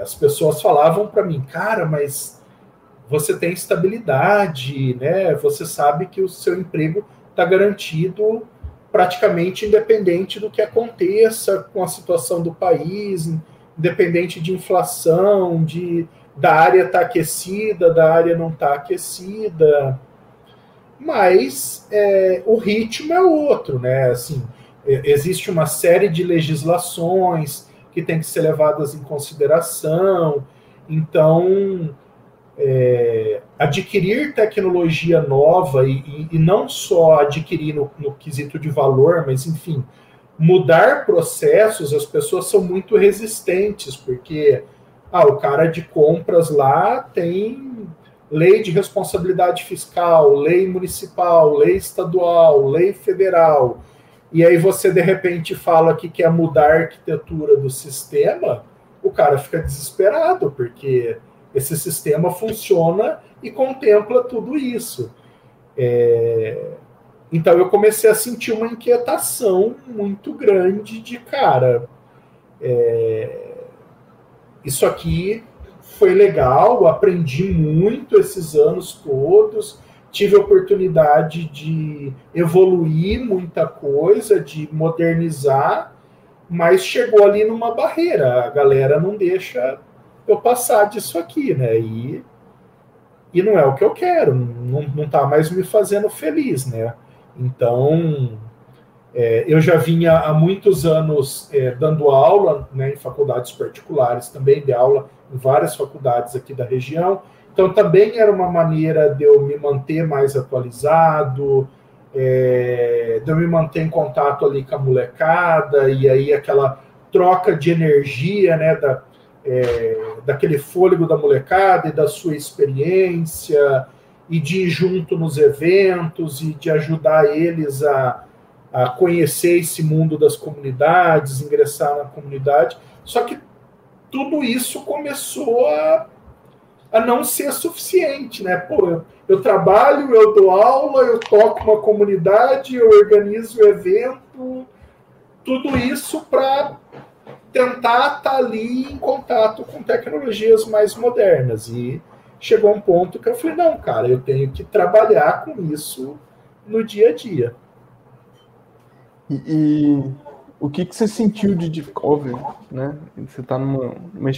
As pessoas falavam para mim, cara, mas você tem estabilidade, né? Você sabe que o seu emprego está garantido praticamente independente do que aconteça com a situação do país, independente de inflação, de da área estar tá aquecida, da área não estar tá aquecida. Mas é, o ritmo é outro, né? Assim, existe uma série de legislações que tem que ser levadas em consideração. Então, é, adquirir tecnologia nova e, e, e, não só adquirir no, no quesito de valor, mas enfim, mudar processos, as pessoas são muito resistentes, porque ah, o cara de compras lá tem lei de responsabilidade fiscal, lei municipal, lei estadual, lei federal. E aí você de repente fala que quer mudar a arquitetura do sistema, o cara fica desesperado, porque esse sistema funciona e contempla tudo isso. É... Então eu comecei a sentir uma inquietação muito grande de cara. É... Isso aqui foi legal, aprendi muito esses anos todos, tive oportunidade de evoluir muita coisa, de modernizar, mas chegou ali numa barreira. A galera não deixa eu passar disso aqui, né? E, e não é o que eu quero, não, não tá mais me fazendo feliz, né? Então, é, eu já vinha há muitos anos é, dando aula né, em faculdades particulares, também de aula em várias faculdades aqui da região. Então, também era uma maneira de eu me manter mais atualizado, é, de eu me manter em contato ali com a molecada, e aí aquela troca de energia, né, da, é, daquele fôlego da molecada e da sua experiência, e de ir junto nos eventos e de ajudar eles a, a conhecer esse mundo das comunidades, ingressar na comunidade. Só que tudo isso começou a, a não ser suficiente, né? Pô, eu, eu trabalho, eu dou aula, eu toco uma comunidade, eu organizo evento, tudo isso para tentar estar tá ali em contato com tecnologias mais modernas. E chegou um ponto que eu falei, não, cara, eu tenho que trabalhar com isso no dia a dia. E, e o que, que você sentiu de Discovery, né? Você está numa, numa,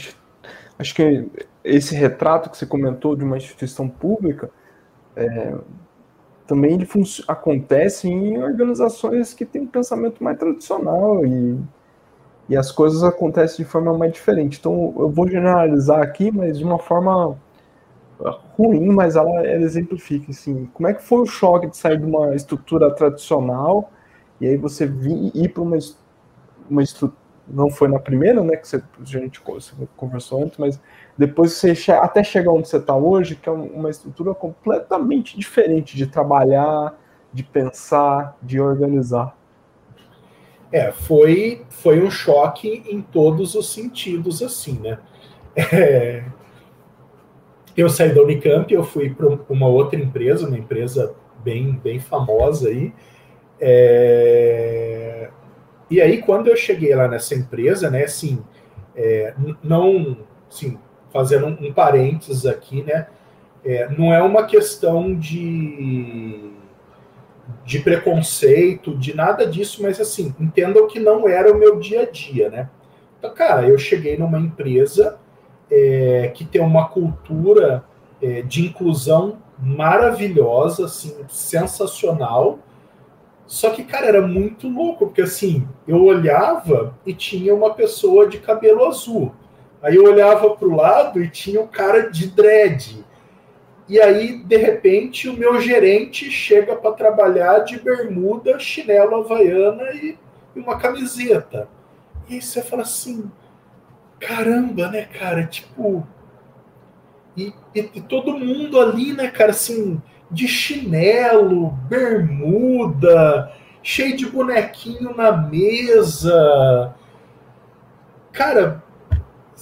Acho que esse retrato que você comentou de uma instituição pública é, também ele acontece em organizações que têm um pensamento mais tradicional e e as coisas acontecem de forma mais diferente. Então, eu vou generalizar aqui, mas de uma forma ruim, mas ela, ela exemplifica, assim, como é que foi o choque de sair de uma estrutura tradicional e aí você vir, ir para uma, uma estrutura, não foi na primeira, né, que você, a gente conversou antes, mas depois você che até chegar onde você está hoje, que é uma estrutura completamente diferente de trabalhar, de pensar, de organizar. É, foi, foi um choque em todos os sentidos, assim, né? É, eu saí da Unicamp, eu fui para uma outra empresa, uma empresa bem, bem famosa aí. É, e aí, quando eu cheguei lá nessa empresa, né, assim, é, não, assim, fazendo um, um parênteses aqui, né, é, não é uma questão de de preconceito, de nada disso, mas assim, entendam que não era o meu dia a dia, né? Então, cara, eu cheguei numa empresa é, que tem uma cultura é, de inclusão maravilhosa, assim, sensacional. Só que, cara, era muito louco, porque assim, eu olhava e tinha uma pessoa de cabelo azul. Aí eu olhava para o lado e tinha um cara de dread. E aí, de repente, o meu gerente chega para trabalhar de bermuda, chinelo havaiana e, e uma camiseta. E aí você fala assim: caramba, né, cara? Tipo. E, e, e, todo mundo ali, né, cara, assim, de chinelo, bermuda, cheio de bonequinho na mesa. Cara,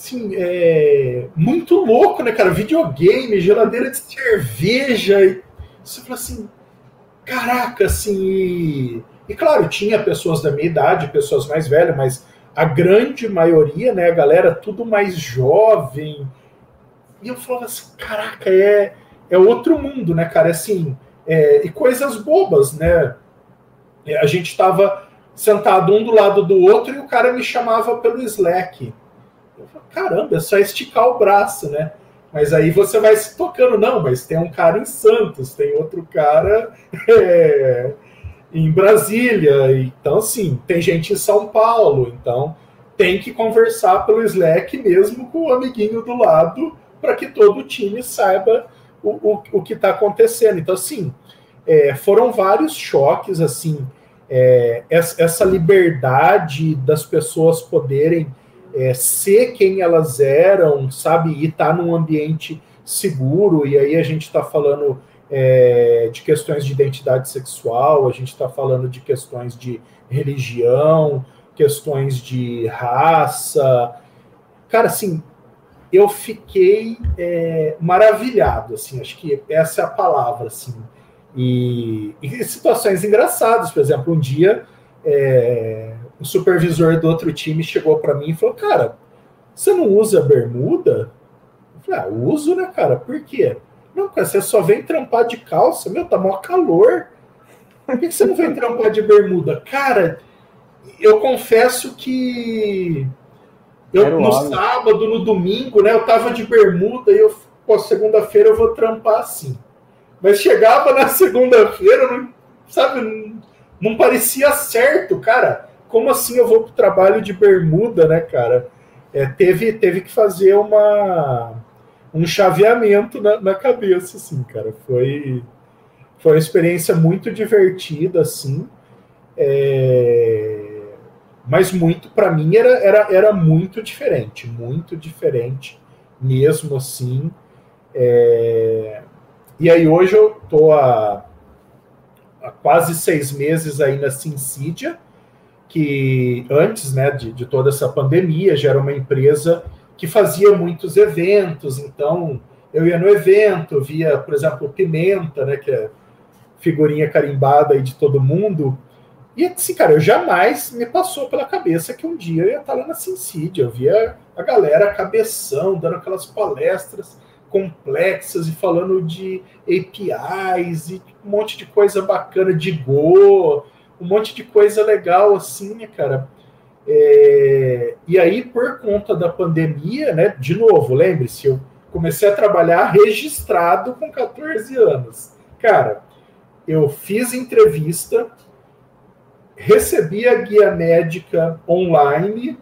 assim, é muito louco, né, cara? Videogame, geladeira de cerveja. E você fala assim, caraca, assim. E, claro, tinha pessoas da minha idade, pessoas mais velhas, mas a grande maioria, né, a galera tudo mais jovem. e eu falava assim, caraca, é, é outro mundo, né, cara? Assim, é, e coisas bobas, né? É, a gente estava sentado um do lado do outro e o cara me chamava pelo Slack. Eu falei, caramba, é só esticar o braço, né? Mas aí você vai se tocando, não, mas tem um cara em Santos, tem outro cara [LAUGHS] é, em Brasília, então assim, tem gente em São Paulo, então tem que conversar pelo Slack mesmo com o amiguinho do lado para que todo o time saiba o, o, o que está acontecendo. Então, assim, é, foram vários choques, assim, é, essa liberdade das pessoas poderem é, ser quem elas eram, sabe, e estar tá num ambiente seguro, e aí a gente está falando é, de questões de identidade sexual, a gente está falando de questões de religião, questões de raça. Cara, assim, eu fiquei é, maravilhado, assim, acho que essa é a palavra, assim. E, e situações engraçadas, por exemplo, um dia é, o supervisor do outro time chegou para mim e falou: Cara, você não usa bermuda? Eu falei: Ah, uso, né, cara? Por quê? Não, cara, você só vem trampar de calça, meu, tá mó calor. Por que você não vem trampar de bermuda? Cara, eu confesso que eu, no sábado, no domingo, né, eu tava de bermuda e eu, pô, segunda-feira eu vou trampar assim. Mas chegava na [LAUGHS] segunda-feira, sabe, não, parecia certo, cara. Como assim eu vou pro trabalho de bermuda, né, cara? É, teve, teve que fazer uma, um chaveamento na, na cabeça, assim, cara. Foi, foi uma experiência muito divertida, assim. É, mas muito, para mim, era, era, era muito diferente, muito diferente mesmo assim. É, e aí hoje eu tô há, há quase seis meses aí na Sincidia, que antes né, de, de toda essa pandemia já era uma empresa que fazia muitos eventos, então eu ia no evento, via, por exemplo, Pimenta, né, que é figurinha carimbada aí de todo mundo, e assim, cara, eu jamais me passou pela cabeça que um dia eu ia estar lá na Sincidia, eu via a galera cabeção, dando aquelas palestras complexas e falando de APIs e um monte de coisa bacana de Go, um monte de coisa legal assim, né, cara? É... E aí, por conta da pandemia, né, de novo, lembre-se, eu comecei a trabalhar registrado com 14 anos. Cara, eu fiz entrevista, recebi a guia médica online,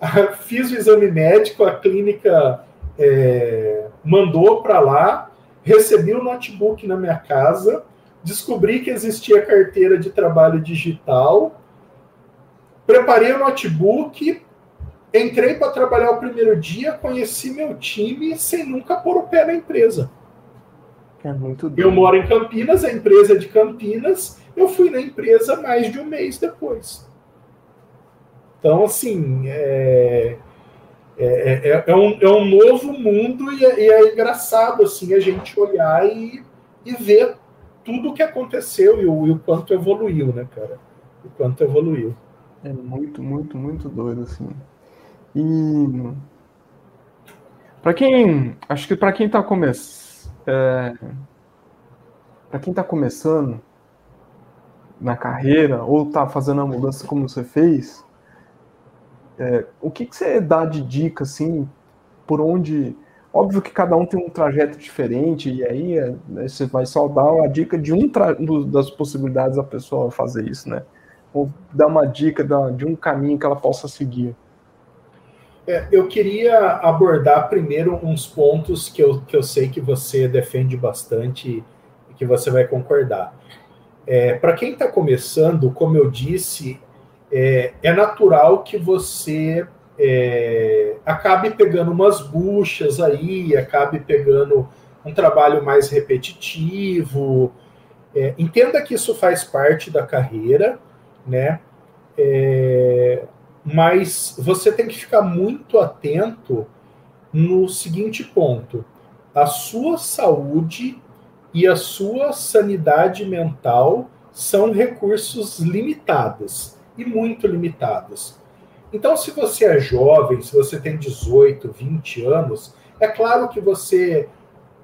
[LAUGHS] fiz o exame médico, a clínica é, mandou para lá, recebi o notebook na minha casa, descobri que existia carteira de trabalho digital, preparei o notebook, entrei para trabalhar o primeiro dia, conheci meu time sem nunca pôr o pé na empresa. É muito Eu moro em Campinas, a empresa é de Campinas, eu fui na empresa mais de um mês depois. Então, assim, é, é, é, é, um, é um novo mundo e é, e é, engraçado assim a gente olhar e, e ver tudo o que aconteceu e o, e o, quanto evoluiu, né, cara? O quanto evoluiu. É muito, muito, muito doido, assim. E para quem, acho que para quem está começando, é, para quem tá começando na carreira ou está fazendo a mudança como você fez, é, o que, que você dá de dica, assim, por onde. Óbvio que cada um tem um trajeto diferente, e aí é, né, você vai só dar a dica de um das possibilidades da pessoa fazer isso, né? Ou dar uma dica de um caminho que ela possa seguir. É, eu queria abordar primeiro uns pontos que eu, que eu sei que você defende bastante e que você vai concordar. É, Para quem está começando, como eu disse, é, é natural que você é, acabe pegando umas buchas aí, acabe pegando um trabalho mais repetitivo. É, entenda que isso faz parte da carreira, né? É, mas você tem que ficar muito atento no seguinte ponto: a sua saúde e a sua sanidade mental são recursos limitados e muito limitados. Então, se você é jovem, se você tem 18, 20 anos, É claro que você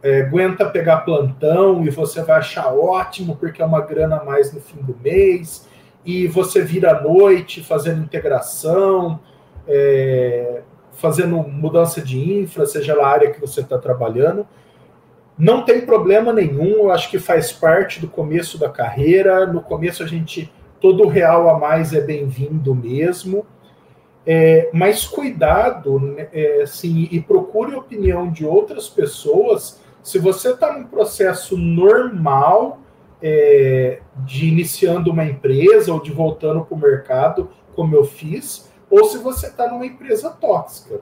é, aguenta pegar plantão e você vai achar ótimo porque é uma grana a mais no fim do mês e você vira à noite fazendo integração, é, fazendo mudança de infra, seja lá a área que você está trabalhando. Não tem problema nenhum, eu acho que faz parte do começo da carreira. No começo a gente todo real a mais é bem-vindo mesmo. É, mas cuidado, né, é, assim, e procure opinião de outras pessoas. Se você está num processo normal é, de iniciando uma empresa ou de voltando para o mercado, como eu fiz, ou se você está numa empresa tóxica.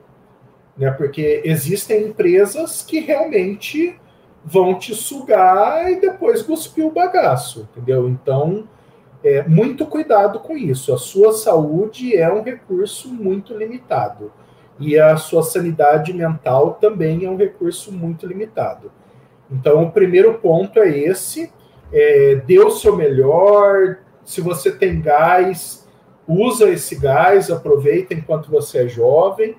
Né? Porque existem empresas que realmente vão te sugar e depois cuspir o bagaço, entendeu? Então, é, muito cuidado com isso. A sua saúde é um recurso muito limitado. E a sua sanidade mental também é um recurso muito limitado. Então, o primeiro ponto é esse: é, dê o seu melhor. Se você tem gás, usa esse gás, aproveita enquanto você é jovem,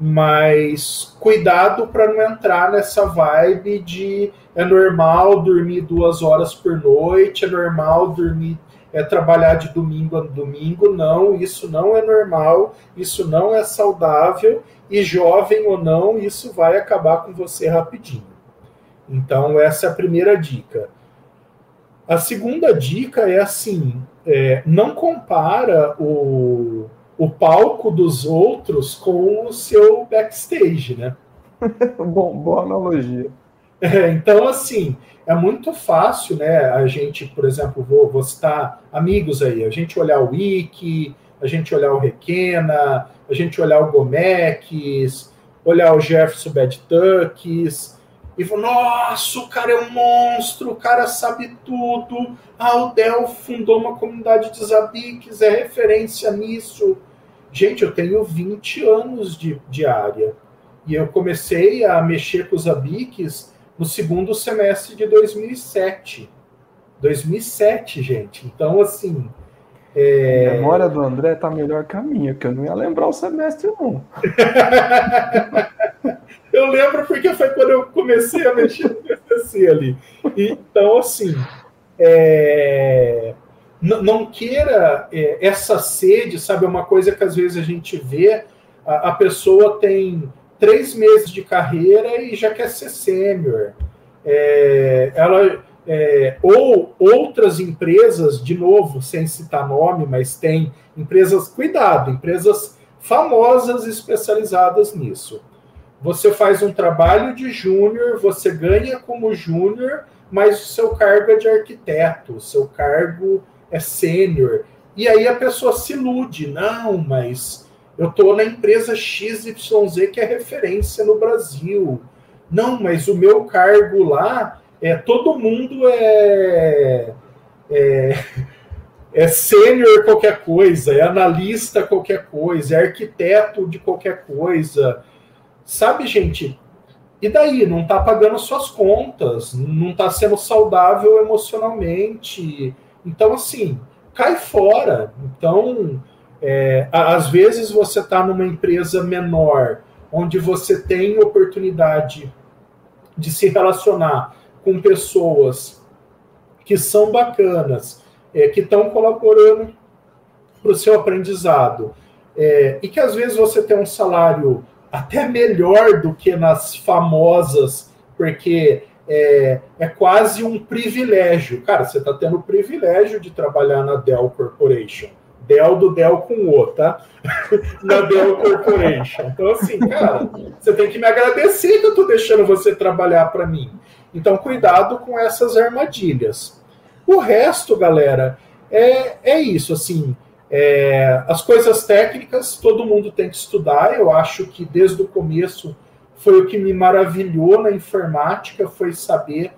mas cuidado para não entrar nessa vibe de é normal dormir duas horas por noite, é normal dormir é trabalhar de domingo a domingo. Não, isso não é normal, isso não é saudável, e jovem ou não, isso vai acabar com você rapidinho. Então, essa é a primeira dica. A segunda dica é assim: é, não compara o, o palco dos outros com o seu backstage, né? [LAUGHS] Bom, boa analogia. É, então, assim, é muito fácil, né? A gente, por exemplo, vou, vou citar amigos aí, a gente olhar o Wiki, a gente olhar o Requena, a gente olhar o Gomex, olhar o Jefferson Bad Tucks, e falar, nossa, o cara é um monstro, o cara sabe tudo. Ah, o Del fundou uma comunidade de Zabiques, é referência nisso. Gente, eu tenho 20 anos de, de área. E eu comecei a mexer com os Zabiques no segundo semestre de 2007. 2007, gente. Então, assim. É... A memória do André tá melhor que a minha, que eu não ia lembrar o semestre, não. [LAUGHS] eu lembro porque foi quando eu comecei a mexer no PCC ali. Então, assim. É... Não queira é, essa sede, sabe? É uma coisa que às vezes a gente vê, a, a pessoa tem três meses de carreira e já quer ser sênior. É, ela é, ou outras empresas, de novo, sem citar nome, mas tem empresas, cuidado, empresas famosas especializadas nisso. Você faz um trabalho de júnior, você ganha como júnior, mas o seu cargo é de arquiteto, o seu cargo é sênior. E aí a pessoa se ilude, não, mas eu estou na empresa XYZ que é referência no Brasil. Não, mas o meu cargo lá é todo mundo é é, é sênior qualquer coisa, é analista qualquer coisa, é arquiteto de qualquer coisa. Sabe, gente? E daí? Não está pagando suas contas, não está sendo saudável emocionalmente. Então, assim, cai fora. Então, é, às vezes você está numa empresa menor, onde você tem oportunidade de se relacionar com pessoas que são bacanas, é, que estão colaborando para o seu aprendizado, é, e que às vezes você tem um salário até melhor do que nas famosas, porque é, é quase um privilégio. Cara, você está tendo o privilégio de trabalhar na Dell Corporation Dell do Dell com O, tá? [LAUGHS] Na Dell Corporation. Então, assim, cara, você tem que me agradecer que eu tô deixando você trabalhar para mim. Então, cuidado com essas armadilhas. O resto, galera, é, é isso, assim. É, as coisas técnicas todo mundo tem que estudar. Eu acho que desde o começo foi o que me maravilhou na informática, foi saber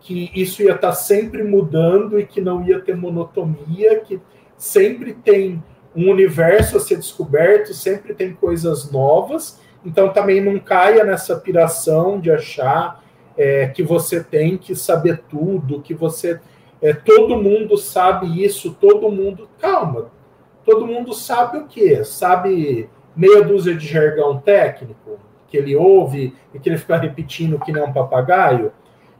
que isso ia estar tá sempre mudando e que não ia ter monotonia, que sempre tem um universo a ser descoberto, sempre tem coisas novas. Então também não caia nessa piração de achar é, que você tem que saber tudo, que você é, todo mundo sabe isso, todo mundo calma, todo mundo sabe o que, sabe meia dúzia de jargão técnico, que ele ouve e que ele fica repetindo que nem um papagaio.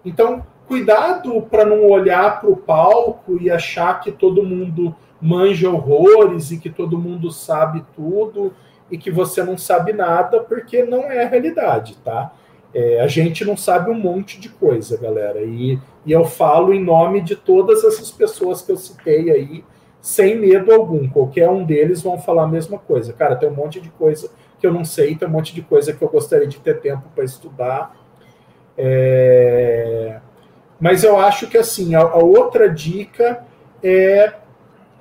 Então, cuidado para não olhar para o palco e achar que todo mundo manja horrores e que todo mundo sabe tudo e que você não sabe nada, porque não é a realidade, tá? É, a gente não sabe um monte de coisa, galera. E, e eu falo em nome de todas essas pessoas que eu citei aí, sem medo algum. Qualquer um deles vão falar a mesma coisa. Cara, tem um monte de coisa que eu não sei, tem um monte de coisa que eu gostaria de ter tempo para estudar. É... Mas eu acho que assim, a, a outra dica é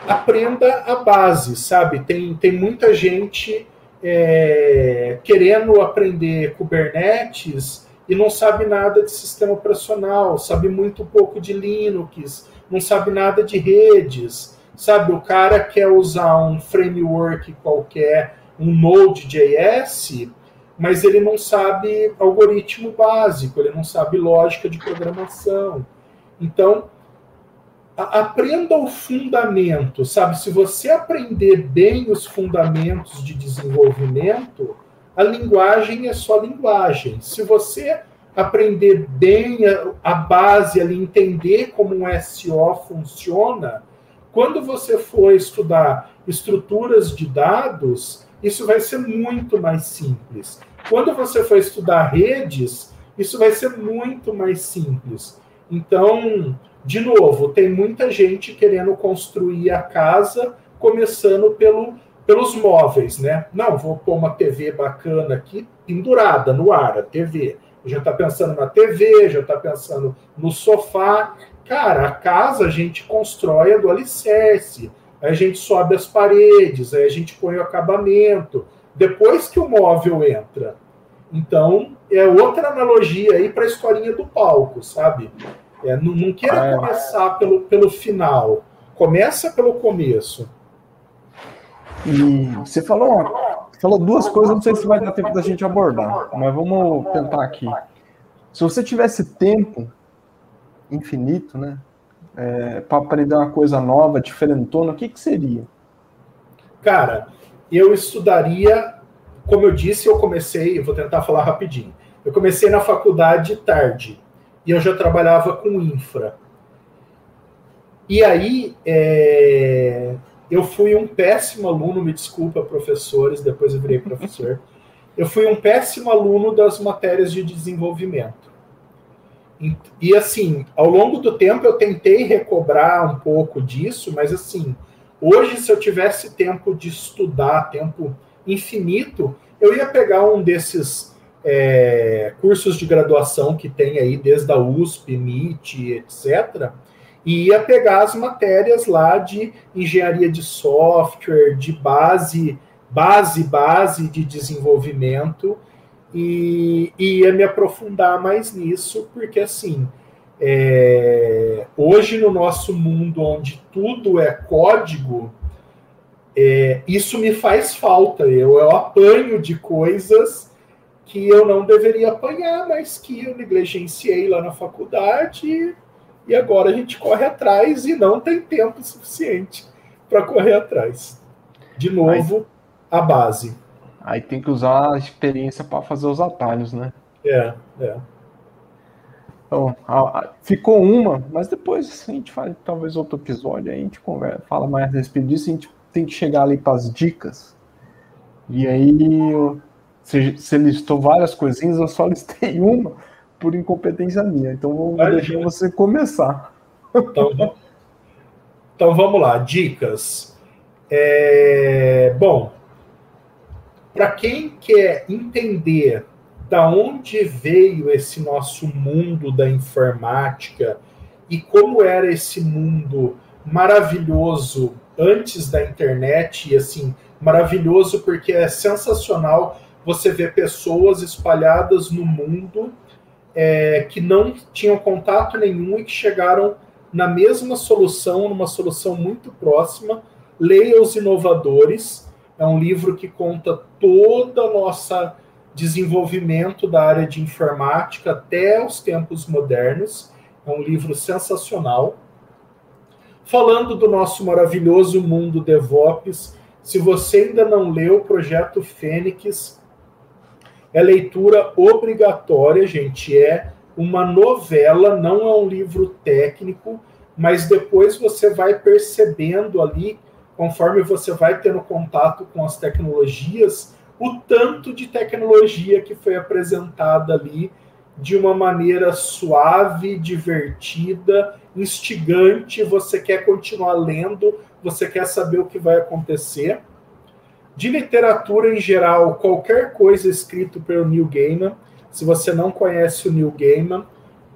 aprenda a base, sabe? Tem, tem muita gente é, querendo aprender Kubernetes e não sabe nada de sistema operacional, sabe muito pouco de Linux, não sabe nada de redes, sabe? O cara quer usar um framework qualquer, um Node.js, mas ele não sabe algoritmo básico, ele não sabe lógica de programação. Então, aprenda o fundamento, sabe? Se você aprender bem os fundamentos de desenvolvimento, a linguagem é só linguagem. Se você aprender bem a, a base ali, entender como um SO funciona, quando você for estudar estruturas de dados, isso vai ser muito mais simples. Quando você for estudar redes, isso vai ser muito mais simples. Então, de novo, tem muita gente querendo construir a casa, começando pelo, pelos móveis, né? Não, vou pôr uma TV bacana aqui, pendurada no ar, a TV. Já está pensando na TV, já está pensando no sofá. Cara, a casa a gente constrói do alicerce, aí a gente sobe as paredes, aí a gente põe o acabamento, depois que o móvel entra. Então, é outra analogia aí para a historinha do palco, sabe? É, não, não queira ah, começar pelo, pelo final. Começa pelo começo. E você falou, falou duas coisas, não sei se vai dar tempo da gente abordar, mas vamos tentar aqui. Se você tivesse tempo infinito, né, é, para aprender uma coisa nova, diferentona, o que, que seria? Cara, eu estudaria, como eu disse, eu comecei, eu vou tentar falar rapidinho. Eu comecei na faculdade tarde e eu já trabalhava com infra. E aí, é, eu fui um péssimo aluno, me desculpa, professores, depois eu virei professor. [LAUGHS] Eu fui um péssimo aluno das matérias de desenvolvimento. E, e assim, ao longo do tempo eu tentei recobrar um pouco disso, mas assim, hoje se eu tivesse tempo de estudar, tempo infinito, eu ia pegar um desses é, cursos de graduação que tem aí, desde a USP, MIT, etc., e ia pegar as matérias lá de engenharia de software, de base, base, base de desenvolvimento, e, e ia me aprofundar mais nisso, porque assim, é, hoje no nosso mundo onde tudo é código, é, isso me faz falta. Eu, eu apanho de coisas que eu não deveria apanhar, mas que eu negligenciei lá na faculdade e agora a gente corre atrás e não tem tempo suficiente para correr atrás. De novo, aí, a base. Aí tem que usar a experiência para fazer os atalhos, né? É, é. Então, ficou uma, mas depois a gente faz talvez outro episódio, aí a gente conversa, fala mais a respeito disso, a gente tem que chegar ali para as dicas. E aí eu, você, você listou várias coisinhas, eu só listei [LAUGHS] uma por incompetência minha. Então vou deixar você começar. Então, então vamos lá, dicas. É, bom, para quem quer entender da onde veio esse nosso mundo da informática e como era esse mundo maravilhoso antes da internet e assim maravilhoso porque é sensacional você vê pessoas espalhadas no mundo é, que não tinham contato nenhum e que chegaram na mesma solução, numa solução muito próxima. Leia Os Inovadores, é um livro que conta toda a nossa desenvolvimento da área de informática até os tempos modernos. É um livro sensacional. Falando do nosso maravilhoso mundo DevOps, se você ainda não leu o projeto Fênix, é leitura obrigatória, gente. É uma novela, não é um livro técnico, mas depois você vai percebendo ali, conforme você vai tendo contato com as tecnologias, o tanto de tecnologia que foi apresentada ali de uma maneira suave, divertida, instigante. Você quer continuar lendo, você quer saber o que vai acontecer. De literatura em geral, qualquer coisa escrito pelo Neil Gaiman. Se você não conhece o Neil Gaiman,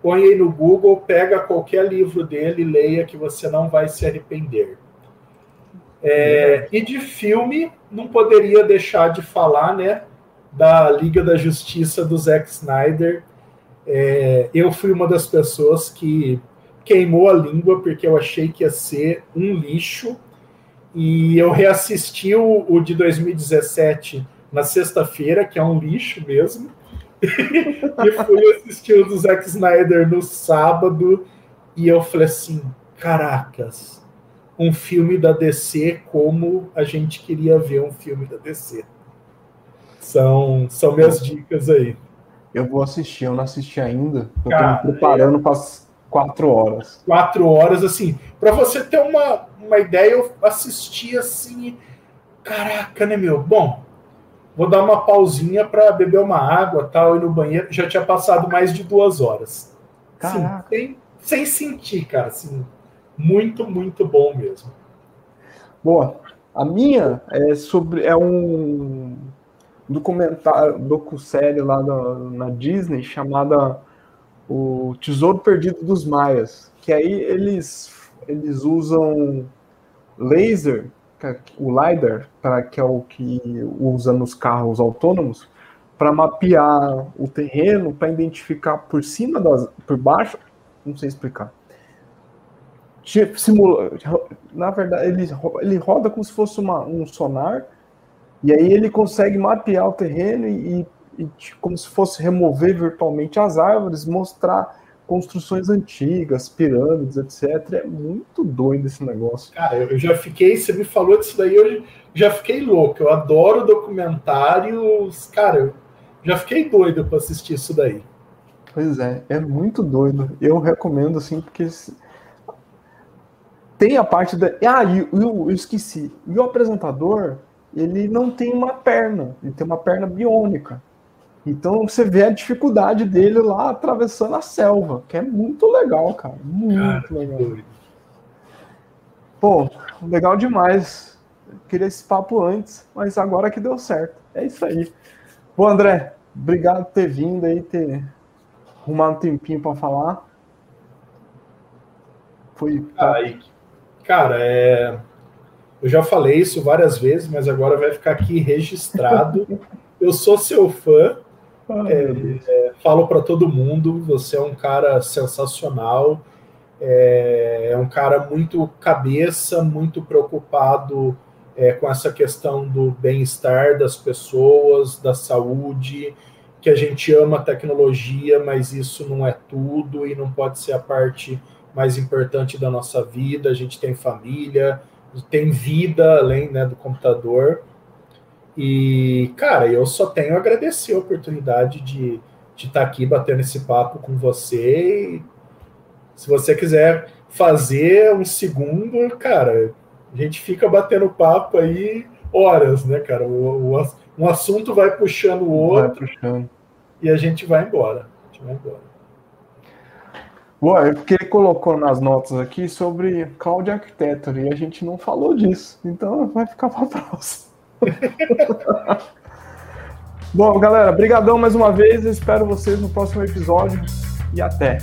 põe aí no Google, pega qualquer livro dele, leia que você não vai se arrepender. É, e de filme, não poderia deixar de falar, né, da Liga da Justiça do Zack Snyder. É, eu fui uma das pessoas que queimou a língua porque eu achei que ia ser um lixo e eu reassisti o, o de 2017 na sexta-feira, que é um lixo mesmo. [LAUGHS] e fui assistir o do Zack Snyder no sábado. E eu falei assim: caracas, um filme da DC como a gente queria ver um filme da DC. São, são minhas dicas aí. Eu vou assistir, eu não assisti ainda. Eu Cara, tô me preparando é... para as quatro horas. Quatro horas, assim. Para você ter uma, uma ideia, eu assisti assim. Caraca, né, meu? Bom, vou dar uma pausinha para beber uma água tal, e no banheiro. Já tinha passado mais de duas horas. Sim, sem, sem sentir, cara. Assim, muito, muito bom mesmo. Boa. A minha é sobre. É um documentário, docu-série lá na, na Disney chamada O Tesouro Perdido dos Maias. Que aí eles, eles usam laser, é o LiDAR, para que é o que usa nos carros autônomos, para mapear o terreno, para identificar por cima das, por baixo, não sei explicar. Simula, na verdade, ele, ele roda como se fosse uma, um sonar, e aí ele consegue mapear o terreno e, e como se fosse remover virtualmente as árvores, mostrar construções antigas, pirâmides, etc. É muito doido esse negócio. Cara, eu já fiquei, você me falou disso daí, eu já fiquei louco. Eu adoro documentários. Cara, eu já fiquei doido para assistir isso daí. Pois é, é muito doido. Eu recomendo, assim, porque tem a parte da. Ah, eu, eu, eu esqueci. E o apresentador, ele não tem uma perna, ele tem uma perna biônica. Então você vê a dificuldade dele lá atravessando a selva, que é muito legal, cara. Muito cara, legal. Pô, legal demais. Eu queria esse papo antes, mas agora que deu certo. É isso aí. Bom, André, obrigado por ter vindo aí, ter arrumado um tempinho para falar. Foi. Aí, cara, é... eu já falei isso várias vezes, mas agora vai ficar aqui registrado. [LAUGHS] eu sou seu fã é, é, falo para todo mundo, você é um cara sensacional, é, é um cara muito cabeça, muito preocupado é, com essa questão do bem-estar das pessoas, da saúde, que a gente ama a tecnologia, mas isso não é tudo e não pode ser a parte mais importante da nossa vida. A gente tem família, tem vida além né, do computador. E, cara, eu só tenho a agradecer a oportunidade de, estar aqui batendo esse papo com você. E se você quiser fazer um segundo, cara, a gente fica batendo papo aí horas, né, cara? O, o um assunto vai puxando o outro puxando. e a gente vai embora. A gente vai embora. Bom, é porque ele colocou nas notas aqui sobre Cloud Architecture e a gente não falou disso, então vai ficar para próxima. [LAUGHS] Bom, galera, brigadão mais uma vez. Eu espero vocês no próximo episódio e até.